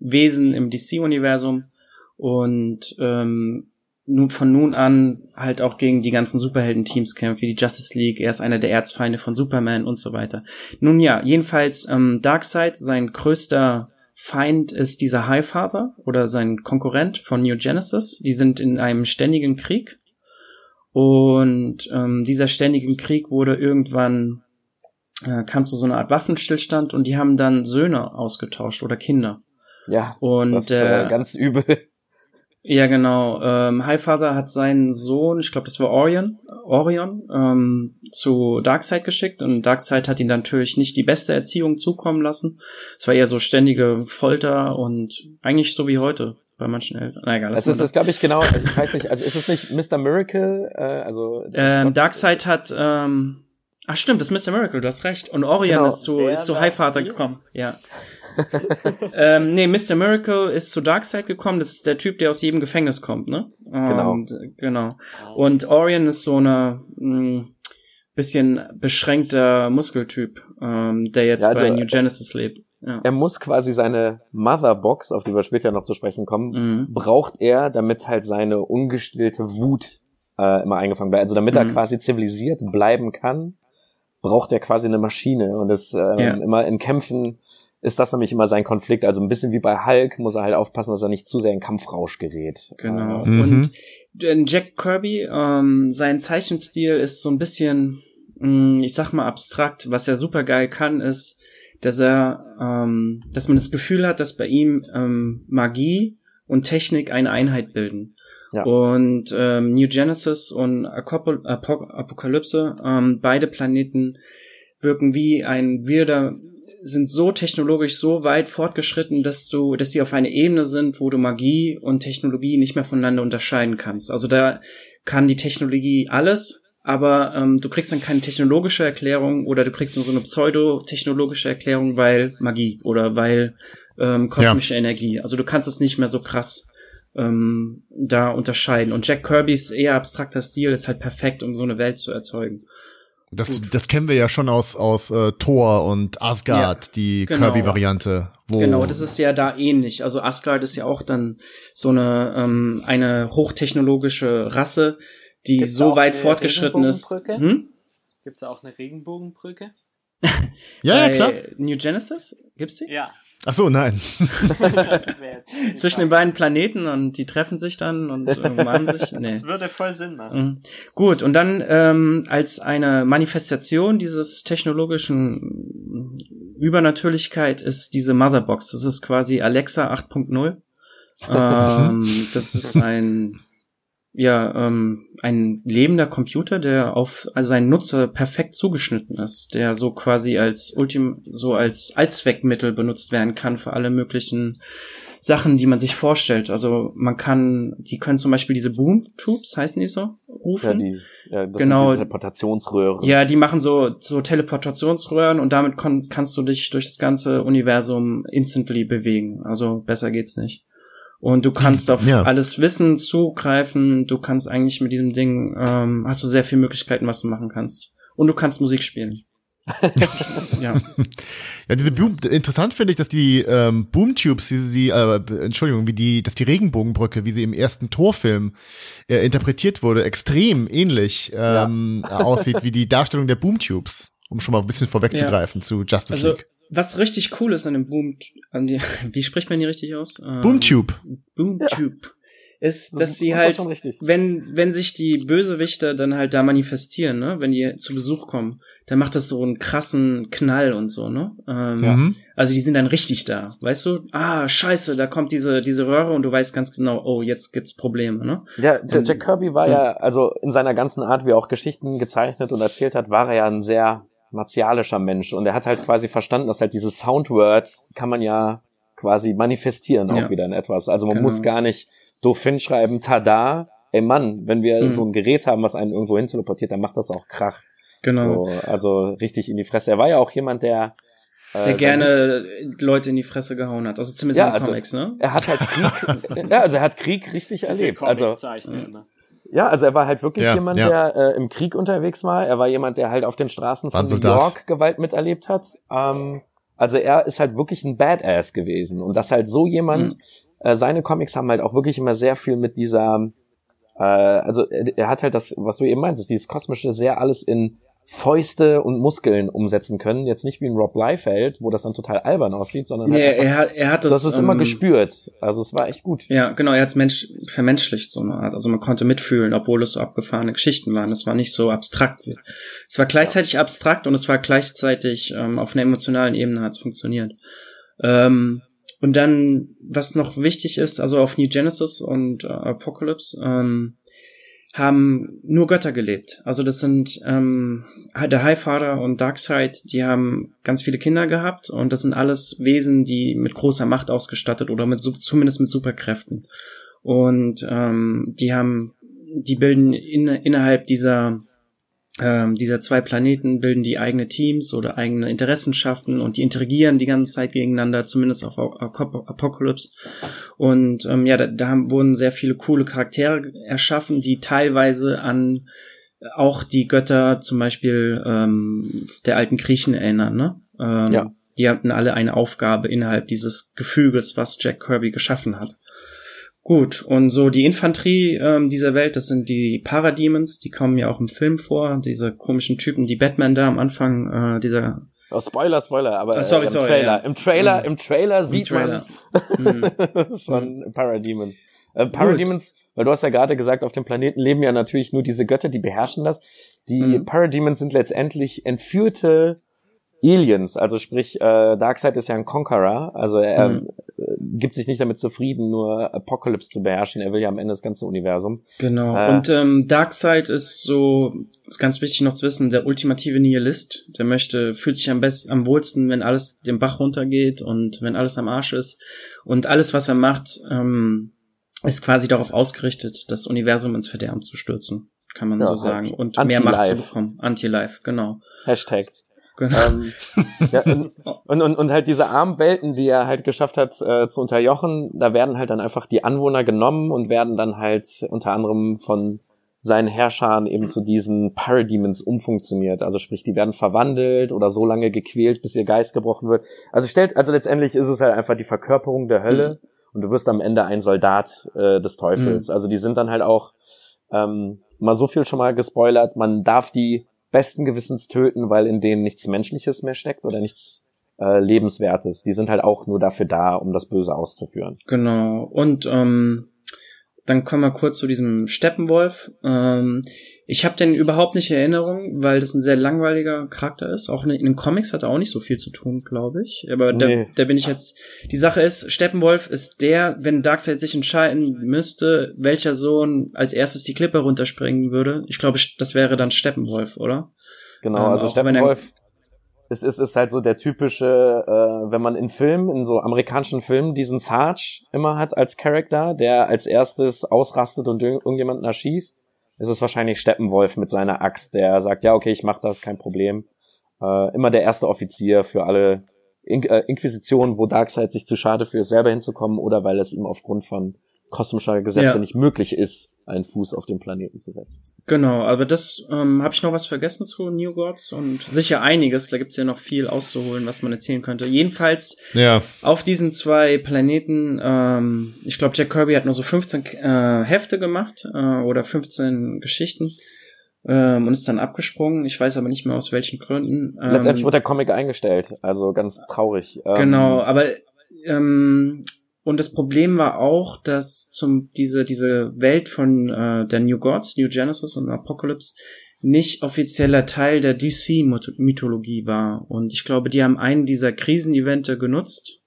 Wesen im DC-Universum und ähm, nun von nun an halt auch gegen die ganzen Superhelden-Teams kämpft, wie die Justice League. Er ist einer der Erzfeinde von Superman und so weiter. Nun ja, jedenfalls ähm, Darkseid, sein größter Feind ist dieser Highfather oder sein Konkurrent von New Genesis. Die sind in einem ständigen Krieg. Und ähm, dieser ständigen Krieg wurde irgendwann, äh, kam zu so einer Art Waffenstillstand und die haben dann Söhne ausgetauscht oder Kinder.
Ja,
Und
das ist äh,
äh,
ganz übel.
Ja, genau. Ähm, Highfather hat seinen Sohn, ich glaube, das war Orion, Orion, ähm, zu Darkseid geschickt und Darkseid hat ihn dann natürlich nicht die beste Erziehung zukommen lassen. Es war eher so ständige Folter und eigentlich so wie heute bei manchen Eltern. Na egal,
Das ist,
das.
das glaube ich, genau, ich weiß nicht, also ist es nicht Mr. Miracle, äh, also
Ähm, Darkseid hat, ähm, ach stimmt, das ist Mr. Miracle, du hast recht. Und Orion
Genau.
ist zu, ist zu Highfather gekommen, ja. ähm, nee, Mr. Miracle ist zu Darkseid gekommen, das ist der Typ, der aus jedem Gefängnis kommt, ne?
Genau.
Und, genau. Und Orion ist so eine mh, bisschen beschränkter Muskeltyp, ähm, der jetzt
Ja, also,
bei New Genesis lebt. Ja.
er muss quasi seine Motherbox, auf die wir später noch zu sprechen kommen,
Mhm.
braucht er, damit halt seine ungestillte Wut äh, immer eingefangen bleibt. Also damit er
Mhm.
quasi zivilisiert bleiben kann, braucht er quasi eine Maschine. Und das ähm,
Ja.
immer in Kämpfen ist das nämlich immer sein Konflikt. Also ein bisschen wie bei Hulk muss er halt aufpassen, dass er nicht zu sehr in Kampfrausch gerät.
Genau.
Äh,
Mhm.
Und Jack Kirby, ähm, sein Zeichenstil ist so ein bisschen, mh, ich sag mal, abstrakt. Was er super geil kann, ist, dass er, ähm, dass man das Gefühl hat, dass bei ihm ähm, Magie und Technik eine Einheit bilden.
Ja.
Und ähm, New Genesis und Apoco- Apo Apokalypse, ähm, beide Planeten wirken wie ein wilder, sind so technologisch so weit fortgeschritten, dass du, dass sie auf einer Ebene sind, wo du Magie und Technologie nicht mehr voneinander unterscheiden kannst. Also da kann die Technologie alles, aber ähm, du kriegst dann keine technologische Erklärung oder du kriegst nur so eine pseudo-technologische Erklärung, weil Magie oder weil ähm, kosmische Energie. Also du kannst es nicht mehr so krass ähm, da unterscheiden. Und Jack Kirbys eher abstrakter Stil ist halt perfekt, um so eine Welt zu erzeugen.
Das, das kennen wir ja schon aus, aus äh, Thor und Asgard,
Ja,
die
genau.
Kirby-Variante.
Genau, das ist ja da ähnlich. Also Asgard ist ja auch dann so eine ähm, eine hochtechnologische Rasse, die
Gibt's
so weit fortgeschritten ist.
Regenbogenbrücke?
Hm?
Gibt's da auch eine Regenbogenbrücke?
Ja, ja, klar.
New Genesis gibt's die?
Ja.
Ach so, nein.
Zwischen den beiden Planeten und die treffen sich dann und äh, umarmen sich. Nee.
Das würde voll Sinn machen.
Mhm. Gut, und dann ähm, als eine Manifestation dieses technologischen Übernatürlichkeit ist diese Motherbox. Das ist quasi Alexa 8.0. ähm, das ist ein ja ähm, ein lebender Computer, der auf also seinen Nutzer perfekt zugeschnitten ist, der so quasi als Ultim so als Allzweckmittel benutzt werden kann für alle möglichen Sachen, die man sich vorstellt. Also man kann, die können zum Beispiel diese Boom Tubes, heißen die so,
ja,
rufen.
die, ja, das
Genau.
sind Teleportationsröhren.
Ja, die machen so, so Teleportationsröhren und damit kannst du dich durch das ganze Universum instantly bewegen. Also besser geht's nicht. Und du kannst auf
Ja.
alles Wissen zugreifen. Du kannst eigentlich mit diesem Ding, ähm, hast du sehr viele Möglichkeiten, was du machen kannst. Und du kannst Musik spielen. ja.
Ja, diese Boom, interessant finde ich, dass die ähm, Boomtubes, wie sie, äh, Entschuldigung, wie die, dass die Regenbogenbrücke, wie sie im ersten Torfilm äh, interpretiert wurde, extrem ähnlich ähm, aussieht wie die Darstellung der Boomtubes. Um schon mal ein bisschen vorwegzugreifen ja. zu Justice also, League.
Was richtig cool ist an dem Boom, an die, wie spricht man die richtig aus?
Ähm, Boomtube.
Boomtube. Ja ist, dass sie halt, wenn, wenn sich die Bösewichter dann halt da manifestieren, ne, wenn die zu Besuch kommen, dann macht das so einen krassen Knall und so, ne? Ähm, ja. Mhm. Also die sind dann richtig da, weißt du? Ah, scheiße, da kommt diese, diese Röhre und du weißt ganz genau, oh, jetzt gibt's Probleme, ne?
Ja, Jack, Jack Kirby war ja, also in seiner ganzen Art, wie er auch Geschichten gezeichnet und erzählt hat, war er ja ein sehr martialischer Mensch und er hat halt quasi verstanden, dass halt diese Soundwords kann man ja quasi manifestieren auch ja. wieder in etwas. Also man genau. muss gar nicht doof hinschreiben, tada, ey Mann, wenn wir mhm. so ein Gerät haben, was einen irgendwo hin teleportiert, dann macht das auch Krach. Genau. So, also richtig in die Fresse. Er war ja auch jemand, der
äh, der gerne Leute in die Fresse gehauen hat. Also zumindest ja, in
also,
Comics, ne?
Er hat halt Krieg, ja, also er hat Krieg richtig erlebt. Also. Ja, also er war halt wirklich ja, jemand, ja. der äh, im Krieg unterwegs war. Er war jemand, der halt auf den Straßen von New York Gewalt miterlebt hat. Ähm, also er ist halt wirklich ein Badass gewesen. Und dass halt so jemand, mhm äh, seine Comics haben halt auch wirklich immer sehr viel mit dieser, äh, also er, er hat halt das, was du eben meintest, dieses kosmische sehr alles in Fäuste und Muskeln umsetzen können. Jetzt nicht wie ein Rob Liefeld, wo das dann total albern aussieht, sondern
nee, halt einfach, er hat, er hat das,
das ist ähm, immer gespürt. Also es war echt gut.
Ja, genau, er hat es Mensch, vermenschlicht so eine Art. Also man konnte mitfühlen, obwohl es so abgefahrene Geschichten waren. Es war nicht so abstrakt. Es war gleichzeitig ja. abstrakt und es war gleichzeitig ähm, auf einer emotionalen Ebene hat es funktioniert. Ähm, und dann, was noch wichtig ist, also auf New Genesis und äh, Apocalypse, ähm, haben nur Götter gelebt. Also das sind ähm, der Highfather und Darkseid, die haben ganz viele Kinder gehabt und das sind alles Wesen, die mit großer Macht ausgestattet oder mit zumindest mit Superkräften. Und ähm, die haben, die bilden in, innerhalb dieser ähm, dieser zwei Planeten bilden die eigene Teams oder eigene Interessenschaften und die interagieren die ganze Zeit gegeneinander, zumindest auf Apocalypse. Und ähm, ja, da, da haben, wurden sehr viele coole Charaktere erschaffen, die teilweise an auch die Götter zum Beispiel ähm, der alten Griechen erinnern. Ne? Ähm, ja. Die hatten alle eine Aufgabe innerhalb dieses Gefüges, was Jack Kirby geschaffen hat. Gut, und so die Infanterie ähm, dieser Welt, das sind die Parademons, die kommen ja auch im Film vor, diese komischen Typen, die Batman da am Anfang äh, dieser
Oh, Spoiler, Spoiler, aber oh, sorry, äh, im, sorry, Trailer. Ja. im Trailer, mhm. im Trailer, sieht Trailer. man mhm. von Parademons. Äh, Parademons, weil du hast ja gerade gesagt, auf dem Planeten leben ja natürlich nur diese Götter, die beherrschen das. Die mhm. Parademons sind letztendlich entführte Aliens, also sprich, äh, Darkseid ist ja ein Conqueror, also er mhm. äh, gibt sich nicht damit zufrieden, nur Apocalypse zu beherrschen, er will ja am Ende das ganze Universum.
Genau, äh, und ähm, Darkseid ist so, ist ganz wichtig noch zu wissen, der ultimative Nihilist, der möchte, fühlt sich am besten, am wohlsten, wenn alles den Bach runtergeht und wenn alles am Arsch ist und alles, was er macht, ähm, ist quasi darauf ausgerichtet, das Universum ins Verderben zu stürzen, kann man ja, so halt sagen, und mehr Macht zu bekommen. Anti-Life, genau.
Hashtag. Genau. Ähm, ja, und, und, und halt diese armen Welten, die er halt geschafft hat äh, zu unterjochen, da werden halt dann einfach die Anwohner genommen und werden dann halt unter anderem von seinen Herrschern eben zu diesen Parademons umfunktioniert. Also sprich, die werden verwandelt oder so lange gequält, bis ihr Geist gebrochen wird. Also stellt, also letztendlich ist es halt einfach die Verkörperung der Hölle mhm. und du wirst am Ende ein Soldat äh, des Teufels. Mhm. Also die sind dann halt auch ähm, mal so viel schon mal gespoilert, man darf die besten Gewissens töten, weil in denen nichts Menschliches mehr steckt oder nichts äh, Lebenswertes. Die sind halt auch nur dafür da, um das Böse auszuführen.
Genau. Und ähm, dann kommen wir kurz zu diesem Steppenwolf. Ähm, ich habe den überhaupt nicht in Erinnerung, weil das ein sehr langweiliger Charakter ist. Auch in, den Comics hat er auch nicht so viel zu tun, glaube ich. Aber nee. da, da bin ich jetzt. Die Sache ist, Steppenwolf ist der, wenn Darkseid sich entscheiden müsste, welcher Sohn als erstes die Klippe runterspringen würde. Ich glaube, das wäre dann Steppenwolf, oder?
Genau, ähm, also Steppenwolf es ist, ist halt so der typische, äh, wenn man in Filmen, in so amerikanischen Filmen, diesen Sarge immer hat als Charakter, der als erstes ausrastet und irgendjemanden erschießt, ist es wahrscheinlich Steppenwolf mit seiner Axt, der sagt, ja, okay, ich mach das, kein Problem. Äh, immer der erste Offizier für alle In äh, Inquisitionen, wo Darkseid sich zu schade für ist, selber hinzukommen oder weil es ihm aufgrund von kosmischer Gesetze ja. nicht möglich ist, einen Fuß auf dem Planeten zu setzen.
Genau, aber das ähm, habe ich noch was vergessen zu New Gods und sicher einiges. Da gibt's ja noch viel auszuholen, was man erzählen könnte. Jedenfalls ja. auf diesen zwei Planeten, ähm, ich glaube, Jack Kirby hat nur so 15 äh, Hefte gemacht äh, oder 15 Geschichten. ähm, und ist dann abgesprungen. Ich weiß aber nicht mehr aus welchen Gründen.
Ähm, Letztendlich wurde der Comic eingestellt, also ganz traurig.
Ähm, genau, aber ähm, und das Problem war auch, dass zum diese diese Welt von äh, der New Gods, New Genesis und Apocalypse nicht offizieller Teil der DC-Mythologie war. Und ich glaube, die haben einen dieser Krisenevente genutzt,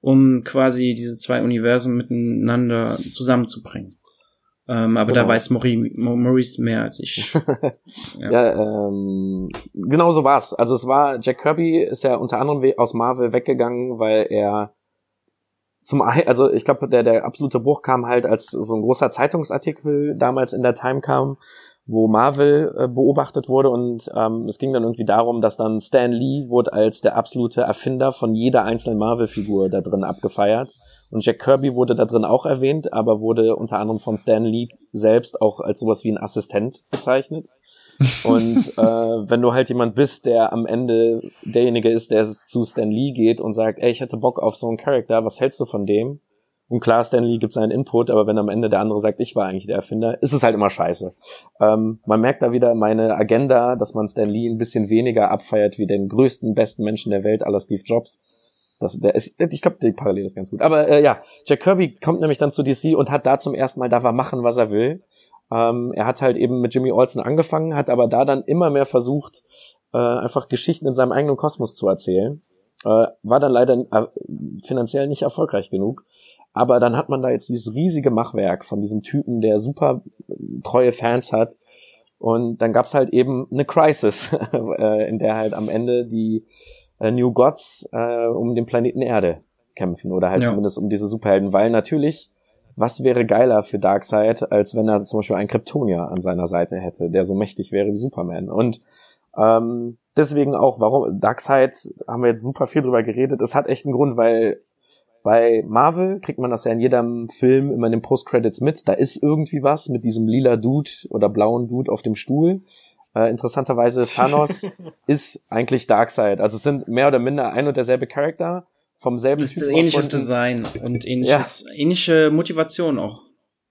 um quasi diese zwei Universen miteinander zusammenzubringen. Ähm, aber genau. da weiß Maurice mehr als ich.
ja, ja ähm, genau so war's. Also es war, Jack Kirby ist ja unter anderem aus Marvel weggegangen, weil er zum also ich glaube, der, der absolute Bruch kam halt, als so ein großer Zeitungsartikel damals in der Time kam, wo Marvel äh, beobachtet wurde und ähm, es ging dann irgendwie darum, dass dann Stan Lee wurde als der absolute Erfinder von jeder einzelnen Marvel-Figur da drin abgefeiert. Und Jack Kirby wurde da drin auch erwähnt, aber wurde unter anderem von Stan Lee selbst auch als sowas wie ein Assistent bezeichnet. Und äh, wenn du halt jemand bist, der am Ende derjenige ist, der zu Stan Lee geht und sagt, ey, ich hätte Bock auf so einen Charakter, was hältst du von dem? Und klar, Stan Lee gibt seinen Input, aber wenn am Ende der andere sagt, ich war eigentlich der Erfinder, ist es halt immer scheiße. Ähm, man merkt da wieder meine Agenda, dass man Stan Lee ein bisschen weniger abfeiert wie den größten, besten Menschen der Welt, aller Steve Jobs. Das, der ist, ich glaube, die Parallele ist ganz gut. Aber äh, ja, Jack Kirby kommt nämlich dann zu DC und hat da zum ersten Mal, darf er machen, was er will. Ähm, er hat halt eben mit Jimmy Olsen angefangen, hat aber da dann immer mehr versucht, äh, einfach Geschichten in seinem eigenen Kosmos zu erzählen. Äh, war dann leider äh, finanziell nicht erfolgreich genug. Aber dann hat man da jetzt dieses riesige Machwerk von diesem Typen, der super treue Fans hat. Und dann gab's halt eben eine Crisis, äh, in der halt am Ende die äh, New Gods äh, um den Planeten Erde kämpfen oder halt ja. zumindest um diese Superhelden, weil natürlich, was wäre geiler für Darkseid, als wenn er zum Beispiel einen Kryptonier an seiner Seite hätte, der so mächtig wäre wie Superman. Und ähm, deswegen auch, warum Darkseid haben wir jetzt super viel drüber geredet. Es hat echt einen Grund, weil bei Marvel kriegt man das ja in jedem Film immer in den Post-Credits mit. Da ist irgendwie was mit diesem lila Dude oder blauen Dude auf dem Stuhl. Äh, interessanterweise Thanos ist eigentlich Darkseid. Also es sind mehr oder minder ein und derselbe Charakter vom selben
Typ. Ähnliches Design und ähnliches, ja. ähnliche Motivation auch.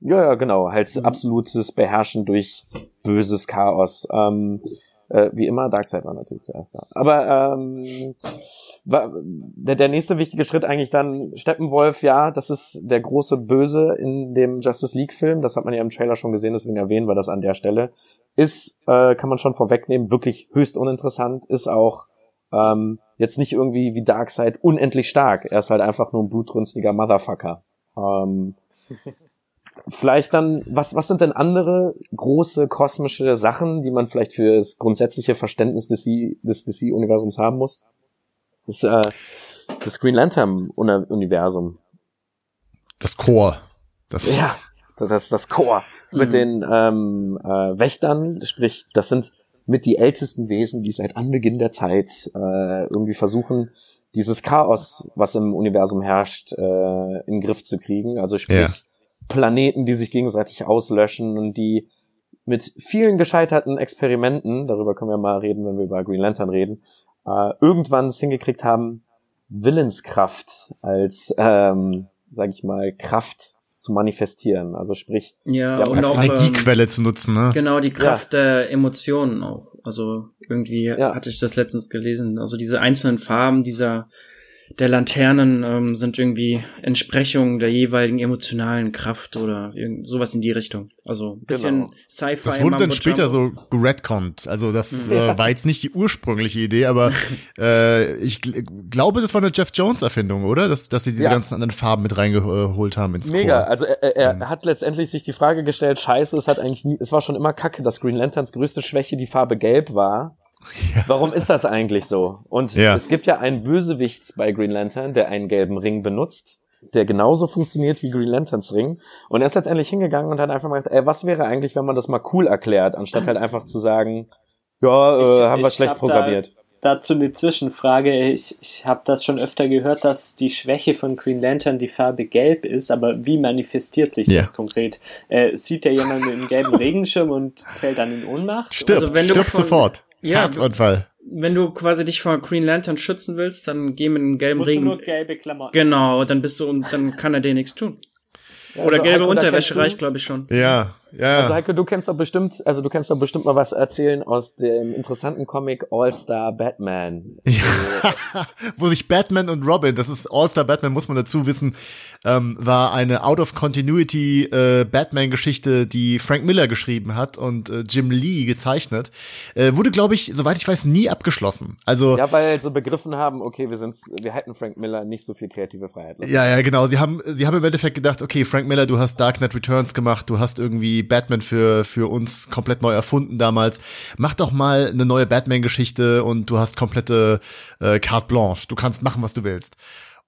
Ja, ja, genau. Halt mhm. absolutes Beherrschen durch böses Chaos. Ähm, äh, wie immer, Darkseid war natürlich zuerst da. Aber ähm, war, der, der nächste wichtige Schritt eigentlich dann, Steppenwolf, ja, das ist der große Böse in dem Justice League-Film. Das hat man ja im Trailer schon gesehen, deswegen erwähnen wir das an der Stelle. Ist, äh, kann man schon vorwegnehmen, wirklich höchst uninteressant, ist auch ähm, jetzt nicht irgendwie wie Darkseid unendlich stark. Er ist halt einfach nur ein blutrünstiger Motherfucker. Ähm, vielleicht dann, was, was sind denn andere große kosmische Sachen, die man vielleicht für das grundsätzliche Verständnis des, des DC-Universums haben muss? Das, äh, das Green Lantern-Universum.
Das Core. Das
ja, das, das Core. Mhm. Mit den ähm, äh, Wächtern, sprich, das sind mit die ältesten Wesen, die seit Anbeginn der Zeit äh, irgendwie versuchen, dieses Chaos, was im Universum herrscht, äh, in den Griff zu kriegen. Also sprich, ja Planeten, die sich gegenseitig auslöschen und die mit vielen gescheiterten Experimenten, darüber können wir mal reden, wenn wir über Green Lantern reden, äh, irgendwann es hingekriegt haben, Willenskraft als, ähm, sag ich mal, Kraft zu manifestieren. Also sprich,
ja,
und als auch, Energiequelle ähm, zu nutzen. Ne?
Genau, die Kraft ja. der Emotionen auch. Also irgendwie ja. hatte ich das letztens gelesen. Also diese einzelnen Farben dieser der Laternen ähm, sind irgendwie Entsprechungen der jeweiligen emotionalen Kraft oder irgend sowas in die Richtung. Also bisschen genau. Sci-Fi.
Das wurde dann später so geredconnt. Also das mhm. äh, war jetzt nicht die ursprüngliche Idee, aber äh, ich gl glaube, das war eine Jeff Jones Erfindung, oder? Dass, dass sie diese ja. ganzen anderen Farben mit reingeholt haben ins
Mega. Core. Also er, er mhm. hat letztendlich sich die Frage gestellt, scheiße, es hat eigentlich nie, es war schon immer kacke, dass Green Lanterns größte Schwäche die Farbe gelb war. Ja. Warum ist das eigentlich so? Und ja. es gibt ja einen Bösewicht bei Green Lantern, der einen gelben Ring benutzt, der genauso funktioniert wie Green Lanterns Ring. Und er ist letztendlich hingegangen und hat einfach mal gesagt, ey, was wäre eigentlich, wenn man das mal cool erklärt, anstatt halt einfach zu sagen, ja, äh, ich, haben wir schlecht hab programmiert.
Da, dazu eine Zwischenfrage. Ich, ich habe das schon öfter gehört, dass die Schwäche von Green Lantern die Farbe gelb ist, aber wie manifestiert sich ja. das konkret? Äh, sieht der jemand mit einem gelben Regenschirm und fällt dann in Ohnmacht?
Stirbt, also wenn stirbt von, sofort. Ja, Herzanfall.
Wenn du quasi dich vor Green Lantern schützen willst, dann geh mit einem gelben Musst Regen.
Du nur gelbe Klamotten.
Genau, dann bist du und dann kann er dir nichts tun. Ja, Oder also gelbe Unterwäsche reicht, glaube ich, schon.
Ja, Ja.
Also Heiko, du kennst doch bestimmt, also du kennst doch bestimmt mal was erzählen aus dem interessanten Comic All-Star Batman.
Ja. Wo sich Batman und Robin, das ist All-Star Batman, muss man dazu wissen, ähm, war eine Out-of-Continuity äh, Batman-Geschichte, die Frank Miller geschrieben hat und äh, Jim Lee gezeichnet. Äh, wurde, glaube ich, soweit ich weiß, nie abgeschlossen. Also
Ja, weil sie begriffen haben, okay, wir sind, wir hätten Frank Miller nicht so viel kreative Freiheit. lassen.
Ja, ja, genau. Sie haben, sie haben im Endeffekt gedacht, okay, Frank Miller, du hast Dark Knight Returns gemacht, du hast irgendwie Batman für, für uns komplett neu erfunden damals. Mach doch mal eine neue Batman-Geschichte und du hast komplette äh, carte blanche. Du kannst machen, was du willst.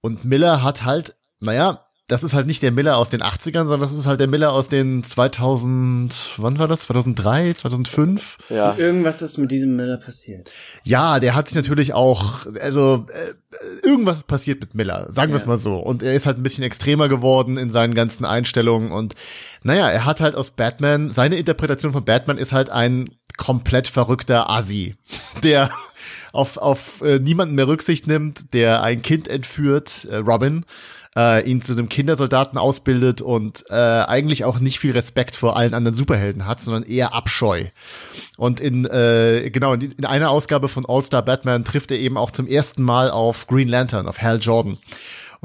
Und Miller hat halt, naja, das ist halt nicht der Miller aus den 80ern, sondern das ist halt der Miller aus den 2000, wann war das? 2003, 2005?
Ja.
Irgendwas ist mit diesem Miller passiert.
Ja, der hat sich natürlich auch, also äh, irgendwas ist passiert mit Miller, sagen wir es
Ja.
mal so. Und er ist halt ein bisschen extremer geworden in seinen ganzen Einstellungen. Und naja, er hat halt aus Batman, seine Interpretation von Batman ist halt ein komplett verrückter Asi, der auf, auf äh, niemanden mehr Rücksicht nimmt, der ein Kind entführt, äh, Robin, äh, ihn zu einem Kindersoldaten ausbildet und äh, eigentlich auch nicht viel Respekt vor allen anderen Superhelden hat, sondern eher Abscheu. Und in äh, genau in, in einer Ausgabe von All Star Batman trifft er eben auch zum ersten Mal auf Green Lantern, auf Hal Jordan.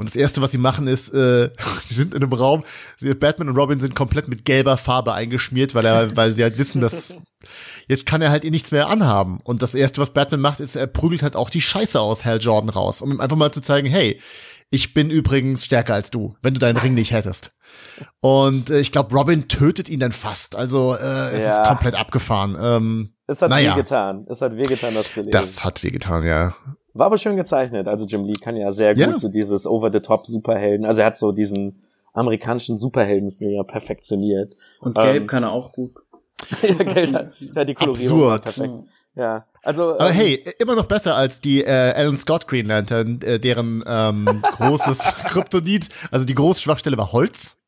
Und das erste, was sie machen, ist, äh, sie sind in einem Raum, Batman und Robin sind komplett mit gelber Farbe eingeschmiert, weil er, weil sie halt wissen, dass jetzt kann er halt eh nichts mehr anhaben. Und das erste, was Batman macht, ist, er prügelt halt auch die Scheiße aus Hal Jordan raus, um ihm einfach mal zu zeigen, hey, ich bin übrigens stärker als du, wenn du deinen Ring nicht hättest. Und äh, ich glaube, Robin tötet ihn dann fast. Also äh, es
Ja.
ist komplett abgefahren. Ähm,
Es hat
Naja.
wehgetan. Es hat wehgetan, das zu lesen.
das hat wehgetan, ja.
War aber schön gezeichnet. Also Jim Lee kann ja sehr gut
Ja.
so dieses Over-the-Top-Superhelden. Also er hat so diesen amerikanischen Superheldenstil ja perfektioniert.
Und
Ähm,
Gelb kann er auch gut.
ja, Geld hat, ja, die Kolorierung
Absurd.
perfekt. Ja, also
Aber
ähm,
hey, immer noch besser als die äh, Alan Scott Green Lantern, äh, deren ähm, großes Kryptonit, also die große Schwachstelle war Holz.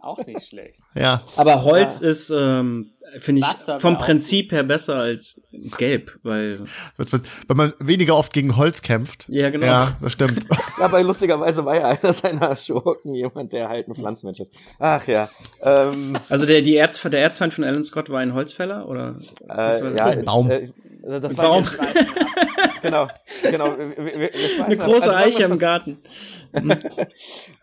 Auch nicht schlecht.
Ja.
Aber Holz ist, ähm, finde ich,
Wasser
vom Prinzip her besser als Gelb, weil,
Wenn man weniger oft gegen Holz kämpft.
ja, genau.
Ja, das stimmt.
aber lustigerweise war ja einer seiner Schurken jemand, der halt ein Pflanzenmensch ist. Ach ja. Ähm,
Also der, die Erz, der Erzfeind von Alan Scott war ein Holzfäller, oder?
Äh,
das?
ja,
Baum.
Äh, das
Ein
war
Baum.
genau, genau. Wir- wir-
Eine große
also
Eiche im Garten.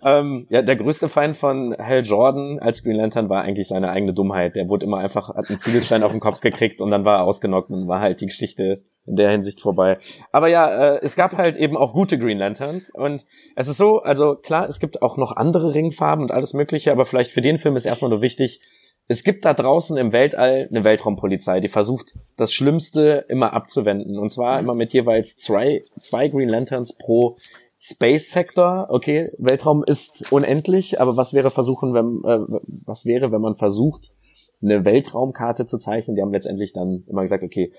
Ähm, ja, der größte Feind von Hal Jordan als Green Lantern war eigentlich seine eigene Dummheit. Der wurde immer einfach, hat einen Ziegelstein auf den Kopf gekriegt und dann war er ausgenockt und war halt die Geschichte in der Hinsicht vorbei. Aber ja, äh, es gab halt eben auch gute Green Lanterns und es ist so, also klar, es gibt auch noch andere Ringfarben und alles mögliche, aber vielleicht für den Film ist erstmal nur wichtig, es gibt da draußen im Weltall eine Weltraumpolizei, die versucht, das Schlimmste immer abzuwenden. Und zwar immer mit jeweils zwei, zwei Green Lanterns pro Space Sector. Okay, Weltraum ist unendlich, aber was wäre versuchen, wenn, äh, was wäre, wenn man versucht, eine Weltraumkarte zu zeichnen? Die haben letztendlich dann immer gesagt, okay,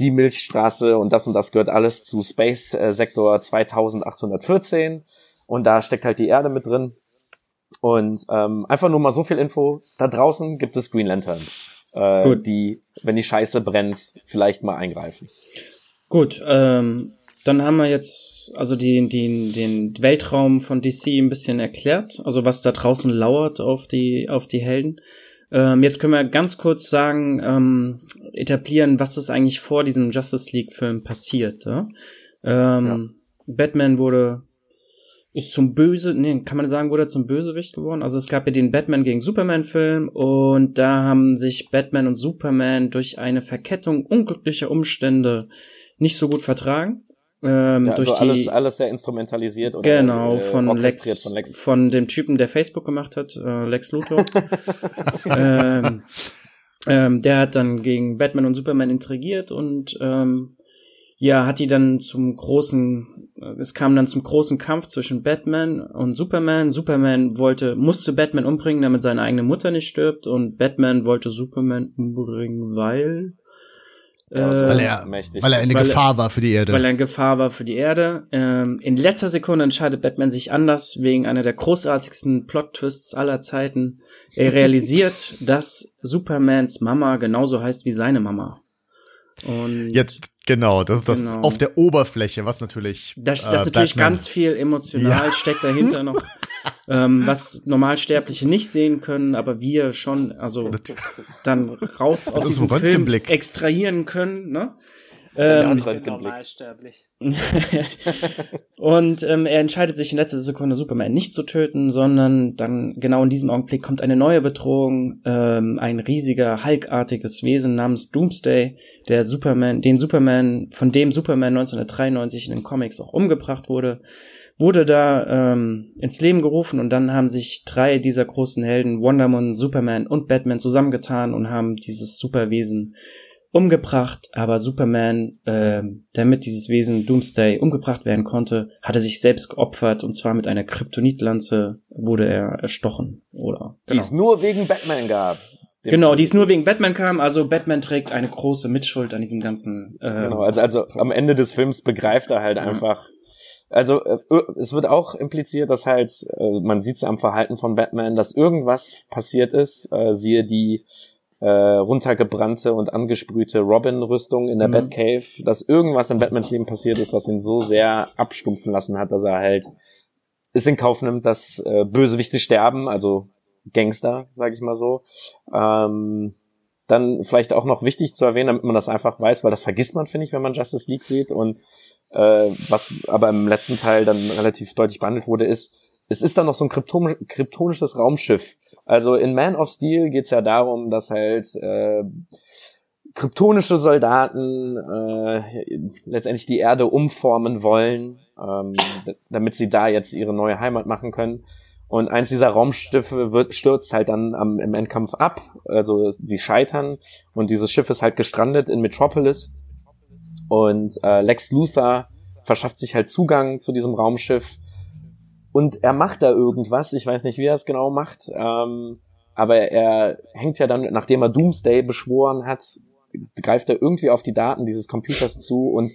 die Milchstraße und das und das gehört alles zu Space äh, Sektor 2814 und da steckt halt die Erde mit drin. Und ähm, einfach nur mal so viel Info. Da draußen gibt es Green Lanterns, äh,
Gut.
die, wenn die Scheiße brennt, vielleicht mal eingreifen.
Gut, ähm, dann haben wir jetzt also die, die, den Weltraum von DC ein bisschen erklärt, also was da draußen lauert auf die, auf die Helden. Ähm, jetzt können wir ganz kurz sagen, ähm, etablieren, was ist eigentlich vor diesem Justice League-Film passiert. Ja? Ähm, Batman wurde ist zum Böse, nee, kann man sagen, wurde er zum Bösewicht geworden. Also es gab ja den Batman gegen Superman-Film und da haben sich Batman und Superman durch eine Verkettung unglücklicher Umstände nicht so gut vertragen. Ähm,
Ja,
durch
also
die,
alles, alles sehr instrumentalisiert oder
genau,
äh,
von Lex,
von Lex.
von dem Typen, der Facebook gemacht hat, äh, Lex Luthor. ähm, ähm, der hat dann gegen Batman und Superman intrigiert und ähm, ja, hat die dann zum großen, äh, es kam dann zum großen Kampf zwischen Batman und Superman. Superman wollte, musste Batman umbringen, damit seine eigene Mutter nicht stirbt und Batman wollte Superman umbringen, weil
Ja,
äh,
Weil er,
mächtig.
weil er eine
Weil er-
Gefahr war für die Erde.
weil er in Gefahr war für die Erde. Ähm, in letzter Sekunde entscheidet Batman sich anders, wegen einer der großartigsten Plot-Twists aller Zeiten. Er realisiert, dass Supermans Mama genauso heißt wie seine Mama. Und
Jetzt, genau, das ist das
Genau.
auf der Oberfläche, was natürlich.
das, das
äh,
ist natürlich
Batman-
ganz viel emotional,
Ja.
steckt dahinter noch. ähm, was Normalsterbliche nicht sehen können, aber wir schon, also dann raus aus diesem Film extrahieren können, ne?
Ähm, normalsterblich.
und ähm, er entscheidet sich in letzter Sekunde, Superman nicht zu töten, sondern dann genau in diesem Augenblick kommt eine neue Bedrohung, ähm, ein riesiger, hulkartiges Wesen namens Doomsday, der Superman, den Superman, von dem Superman 1993 in den Comics auch umgebracht wurde, wurde da ähm, ins Leben gerufen und dann haben sich drei dieser großen Helden, Wonder Woman, Superman und Batman zusammengetan und haben dieses Superwesen umgebracht, aber Superman, äh, damit dieses Wesen Doomsday umgebracht werden konnte, hatte sich selbst geopfert und zwar mit einer Kryptonitlanze wurde er erstochen, oder?
Genau. Die es nur wegen Batman gab.
Genau, die es nur wegen Batman kam, also Batman trägt eine große Mitschuld an diesem ganzen.
Äh, genau, also, also am Ende des Films begreift er halt einfach. Also äh, es wird auch impliziert, dass halt, äh, man sieht es am Verhalten von Batman, dass irgendwas passiert ist, äh, siehe die äh, runtergebrannte und angesprühte Robin-Rüstung in der mhm. Batcave, dass irgendwas in Batmans Leben passiert ist, was ihn so sehr abstumpfen lassen hat, dass er halt es in Kauf nimmt, dass äh, Bösewichte sterben, also Gangster, sage ich mal so. Ähm, dann vielleicht auch noch wichtig zu erwähnen, damit man das einfach weiß, weil das vergisst man, finde ich, wenn man Justice League sieht. Und äh, was aber im letzten Teil dann relativ deutlich behandelt wurde, ist, es ist dann noch so ein kryptonisches Raumschiff, also in Man of Steel geht's ja darum, dass halt äh, kryptonische Soldaten äh, letztendlich die Erde umformen wollen, ähm, damit sie da jetzt ihre neue Heimat machen können. Und eins dieser Raumschiffe wird, stürzt halt dann am, im Endkampf ab. Also sie scheitern und dieses Schiff ist halt gestrandet in Metropolis. Und äh, Lex Luthor verschafft sich halt Zugang zu diesem Raumschiff und er macht da irgendwas, ich weiß nicht, wie er es genau macht, ähm, aber er hängt ja dann, nachdem er Doomsday beschworen hat, greift er irgendwie auf die Daten dieses Computers zu und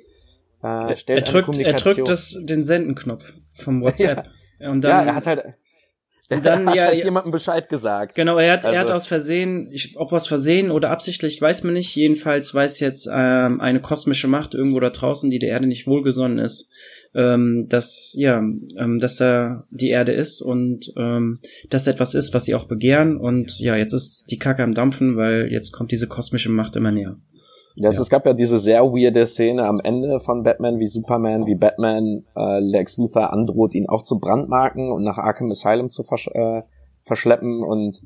äh, stellt
er drückt, er drückt das, den Sendenknopf vom WhatsApp.
Ja. Und dann, ja, er hat halt, und dann hat ja, halt jemandem Bescheid gesagt.
Genau, er hat, also. er hat also aus Versehen, ich, ob was Versehen oder absichtlich, weiß man nicht. Jedenfalls weiß jetzt ähm, eine kosmische Macht irgendwo da draußen, die der Erde nicht wohlgesonnen ist, ähm, dass ja, ähm, dass da die Erde ist und ähm, dass etwas ist, was sie auch begehren. Und ja, jetzt ist die Kacke am Dampfen, weil jetzt kommt diese kosmische Macht immer näher.
Ja, es gab ja diese sehr weirde Szene am Ende von Batman, wie Superman, wie Batman äh, Lex Luthor androht, ihn auch zu brandmarken und nach Arkham Asylum zu versch äh, verschleppen und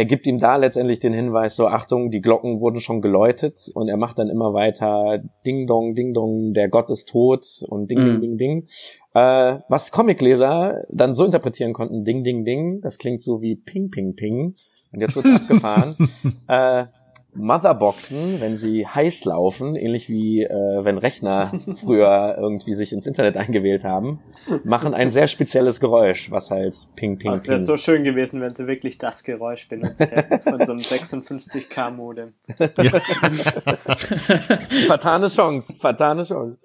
er gibt ihm da letztendlich den Hinweis, so Achtung, die Glocken wurden schon geläutet und er macht dann immer weiter Ding Dong, Ding Dong, der Gott ist tot und Ding mhm. Ding Ding Ding. Äh, was Comicleser dann so interpretieren konnten, Ding Ding Ding, das klingt so wie Ping Ping Ping und jetzt wird's abgefahren. äh, Motherboxen, wenn sie heiß laufen, ähnlich wie äh, wenn Rechner früher irgendwie sich ins Internet eingewählt haben, machen ein sehr spezielles Geräusch, was halt ping ping
Das wäre so schön gewesen, wenn sie wirklich das Geräusch benutzt hätten von so einem 56k Modem. Ja.
vertane Chance, vertane Chance.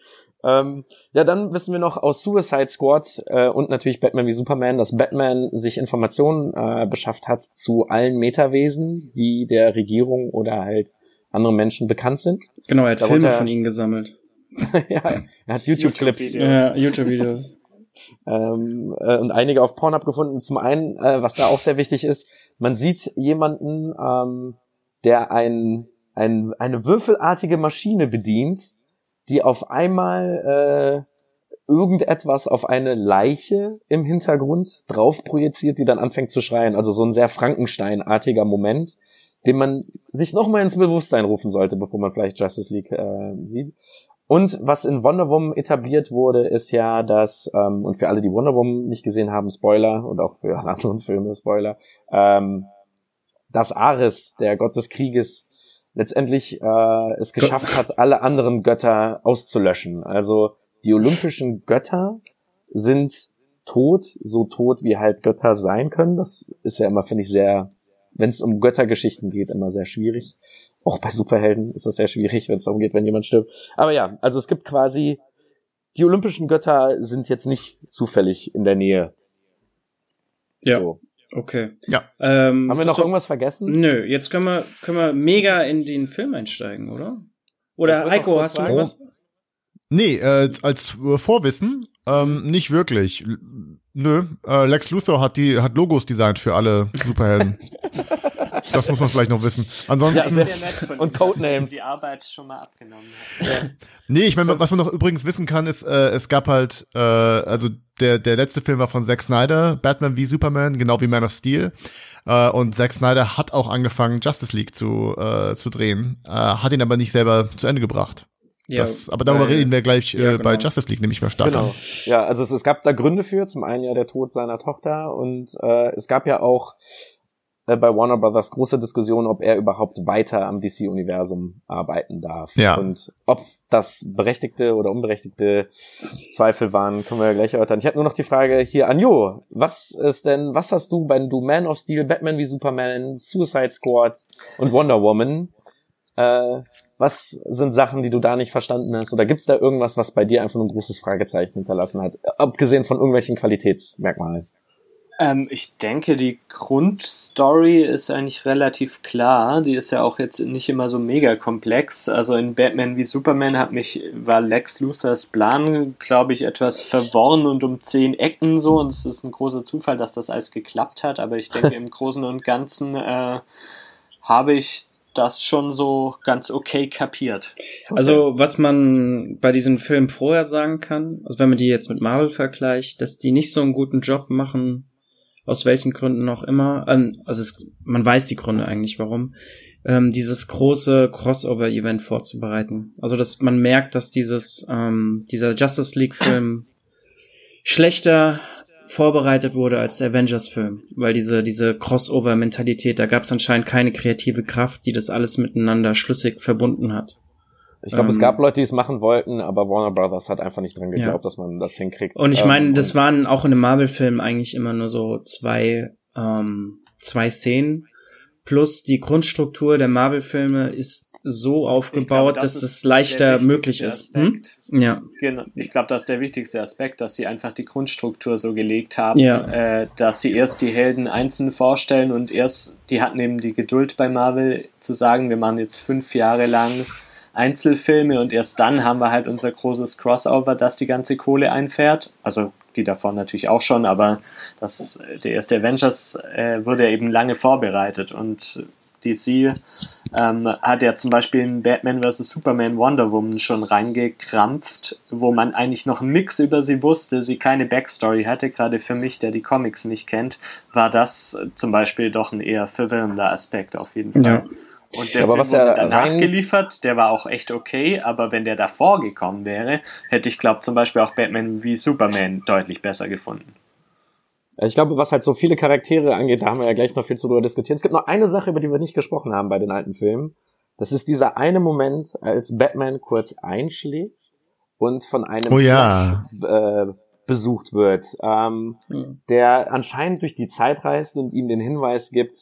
Ähm, ja, dann wissen wir noch aus Suicide Squad äh, und natürlich Batman wie Superman, dass Batman sich Informationen äh, beschafft hat zu allen Metawesen, die der Regierung oder halt anderen Menschen bekannt sind.
Genau, er hat Darunter, Filme von ihnen gesammelt.
ja, er hat YouTube-Clips.
YouTube ja, YouTube-Videos.
ähm, äh, und einige auf Pornhub gefunden. Zum einen, äh, was da auch sehr wichtig ist, man sieht jemanden, ähm, der ein, ein, eine würfelartige Maschine bedient, die auf einmal äh, irgendetwas auf eine Leiche im Hintergrund drauf projiziert, die dann anfängt zu schreien. Also so ein sehr Frankenstein-artiger Moment, den man sich nochmal ins Bewusstsein rufen sollte, bevor man vielleicht Justice League äh, sieht. Und was in Wonder Woman etabliert wurde, ist ja, dass, ähm, und für alle, die Wonder Woman nicht gesehen haben, Spoiler, und auch für alle anderen Filme, Spoiler, ähm, dass Ares, der Gott des Krieges, letztendlich äh, es geschafft hat, alle anderen Götter auszulöschen. Also die olympischen Götter sind tot, so tot wie halt Götter sein können. Das ist ja immer, finde ich, sehr, wenn es um Göttergeschichten geht, immer sehr schwierig. Auch bei Superhelden ist das sehr schwierig, wenn es darum geht, wenn jemand stirbt. Aber ja, also es gibt quasi, die olympischen Götter sind jetzt nicht zufällig in der Nähe.
Ja. So. Okay.
Ja. Ähm, Haben wir noch irgendwas vergessen?
Nö, jetzt können wir, können wir mega in den Film einsteigen, oder? Oder Heiko, hast du noch was?
Nee, äh, als Vorwissen ähm, nicht wirklich. Nö, äh, Lex Luthor hat die hat Logos designt für alle Superhelden. das muss man vielleicht noch wissen. Ansonsten
Sehr nett von
Und Codenames.
Die Arbeit schon mal abgenommen hat.
Nee, ich meine, was man noch übrigens wissen kann, ist, äh, es gab halt, äh, also der, der letzte Film war von Zack Snyder, Batman wie Superman, genau wie Man of Steel. Äh, und Zack Snyder hat auch angefangen, Justice League zu, äh, zu drehen, äh, hat ihn aber nicht selber zu Ende gebracht.
Ja,
das, aber darüber reden wir gleich äh,
ja,
bei
genau.
Justice League nämlich mal stark.
Genau. Ja, also es, es gab da Gründe für. Zum einen ja der Tod seiner Tochter und äh, es gab ja auch äh, bei Warner Brothers große Diskussion, ob er überhaupt weiter am DC-Universum arbeiten darf.
Ja.
Und ob das berechtigte oder unberechtigte Zweifel waren, können wir ja gleich erörtern. Ich habe nur noch die Frage hier an Jo. Was ist denn, was hast du, wenn du Man of Steel, Batman wie Superman, Suicide Squad und Wonder Woman, äh, was sind Sachen, die du da nicht verstanden hast? Oder gibt's da irgendwas, was bei dir einfach nur ein großes Fragezeichen hinterlassen hat? Abgesehen von irgendwelchen Qualitätsmerkmalen.
Ähm, ich denke, die Grundstory ist eigentlich relativ klar. Die ist ja auch jetzt nicht immer so mega komplex. Also in Batman wie Superman hat mich, war Lex Luthers Plan, glaube ich, etwas verworren und um zehn Ecken so. Und es ist ein großer Zufall, dass das alles geklappt hat. Aber ich denke, im Großen und Ganzen äh, habe ich das schon so ganz okay kapiert.
Also, was man bei diesen Filmen vorher sagen kann, also wenn man die jetzt mit Marvel vergleicht, dass die nicht so einen guten Job machen, aus welchen Gründen auch immer. Ähm, Also es, man weiß die Gründe eigentlich, warum. Ähm, dieses große Crossover-Event vorzubereiten. Also dass man merkt, dass dieses ähm, dieser Justice League-Film schlechter vorbereitet wurde als der Avengers-Film, weil diese diese Crossover-Mentalität, da gab es anscheinend keine kreative Kraft, die das alles miteinander schlüssig verbunden hat.
Ich glaube, es
Ähm,
gab Leute, die es machen wollten, aber Warner Brothers hat einfach nicht dran geglaubt,
Ja.
dass man das hinkriegt.
Und ich
Ähm,
meine, das
und-
waren auch in einem Marvel-Film eigentlich immer nur so zwei, ähm, zwei Szenen. Plus die Grundstruktur der Marvel-Filme ist so aufgebaut, dass es leichter möglich ist. Hm? Ja,
Genau. Ich glaube, das ist der wichtigste Aspekt, dass sie einfach die Grundstruktur so gelegt haben,
Ja.
äh, dass sie erst die Helden einzeln vorstellen und erst, die hatten eben die Geduld bei Marvel zu sagen, wir machen jetzt fünf Jahre lang Einzelfilme und erst dann haben wir halt unser großes Crossover, das die ganze Kohle einfährt. Also die davon natürlich auch schon, aber das, der erste Avengers äh, wurde ja eben lange vorbereitet und DC ähm, hat ja zum Beispiel in Batman vs. Superman Wonder Woman schon reingekrampft, wo man eigentlich noch nix über sie wusste, sie keine Backstory hatte, gerade für mich, der die Comics nicht kennt, war das zum Beispiel doch ein eher verwirrender Aspekt auf jeden Fall.
Ja.
Und der
Aber
Film
was
wurde danach
rein-
geliefert, der war auch echt okay, aber wenn der davor gekommen wäre, hätte ich glaube zum Beispiel auch Batman wie Superman deutlich besser gefunden.
Ich glaube, was halt so viele Charaktere angeht, da haben wir ja gleich noch viel zu drüber diskutiert. Es gibt noch eine Sache, über die wir nicht gesprochen haben bei den alten Filmen. Das ist dieser eine Moment, als Batman kurz einschlägt und von einem
Oh ja.
Flash, äh, besucht wird, ähm,
Hm.
der anscheinend durch die Zeit reist und ihm den Hinweis gibt,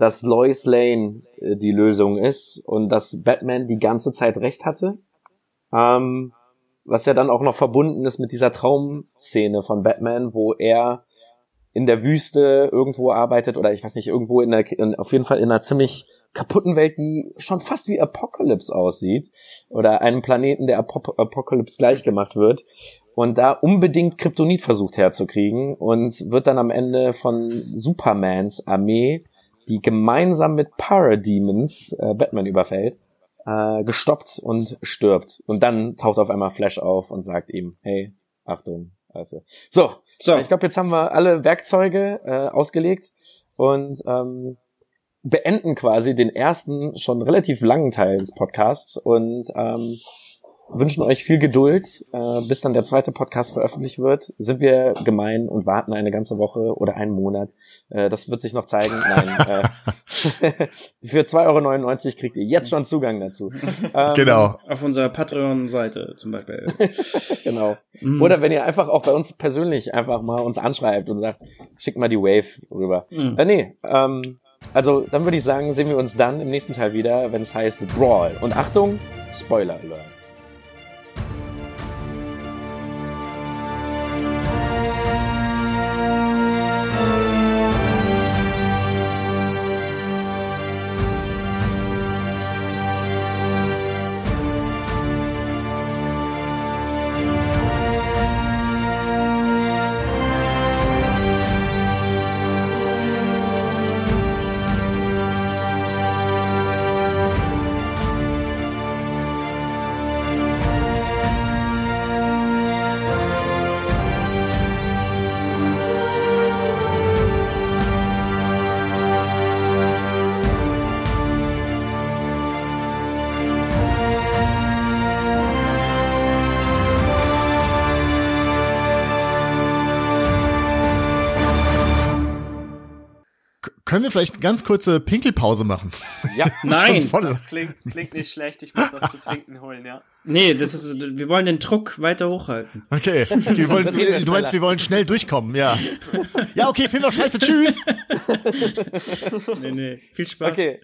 dass Lois Lane äh, die Lösung ist und dass Batman die ganze Zeit recht hatte. Ähm, was ja dann auch noch verbunden ist mit dieser Traumszene von Batman, wo er in der Wüste irgendwo arbeitet oder ich weiß nicht, irgendwo in der, in, auf jeden Fall in einer ziemlich kaputten Welt, die schon fast wie Apocalypse aussieht oder einem Planeten, der Apop Apocalypse gleichgemacht wird und da unbedingt Kryptonit versucht herzukriegen und wird dann am Ende von Supermans Armee, die gemeinsam mit Parademons äh, Batman überfällt, äh, gestoppt und stirbt. Und dann taucht auf einmal Flash auf und sagt ihm, hey, Achtung. Also. So,
So,
ich glaube, jetzt haben wir alle Werkzeuge äh, ausgelegt und ähm, beenden quasi den ersten schon relativ langen Teil des Podcasts und ähm, wünschen euch viel Geduld, äh, bis dann der zweite Podcast veröffentlicht wird. Sind wir gemein und warten eine ganze Woche oder einen Monat. Äh, das wird sich noch zeigen. Nein, äh, für 2,99 Euro kriegt ihr jetzt schon Zugang dazu. Ähm,
Genau.
auf unserer Patreon-Seite zum Beispiel.
Genau.
Mhm.
Oder wenn ihr einfach auch bei uns persönlich einfach mal uns anschreibt und sagt, schickt mal die Wave rüber.
Mhm.
Äh, nee, ähm, also dann würde ich sagen, sehen wir uns dann im nächsten Teil wieder, wenn es heißt Brawl. Und Achtung, Spoiler Alert.
Können wir vielleicht eine ganz kurze Pinkelpause machen?
Ja,
Nein.
voll.
Klingt, klingt nicht schlecht, ich muss was zu trinken holen, ja.
Nee, das ist, wir wollen den Druck weiter hochhalten.
Okay, wir wollen, du meinst,
schneller.
wir wollen schnell durchkommen, ja. Ja, okay, Film war scheiße, tschüss.
Nee, nee. Viel Spaß.
okay.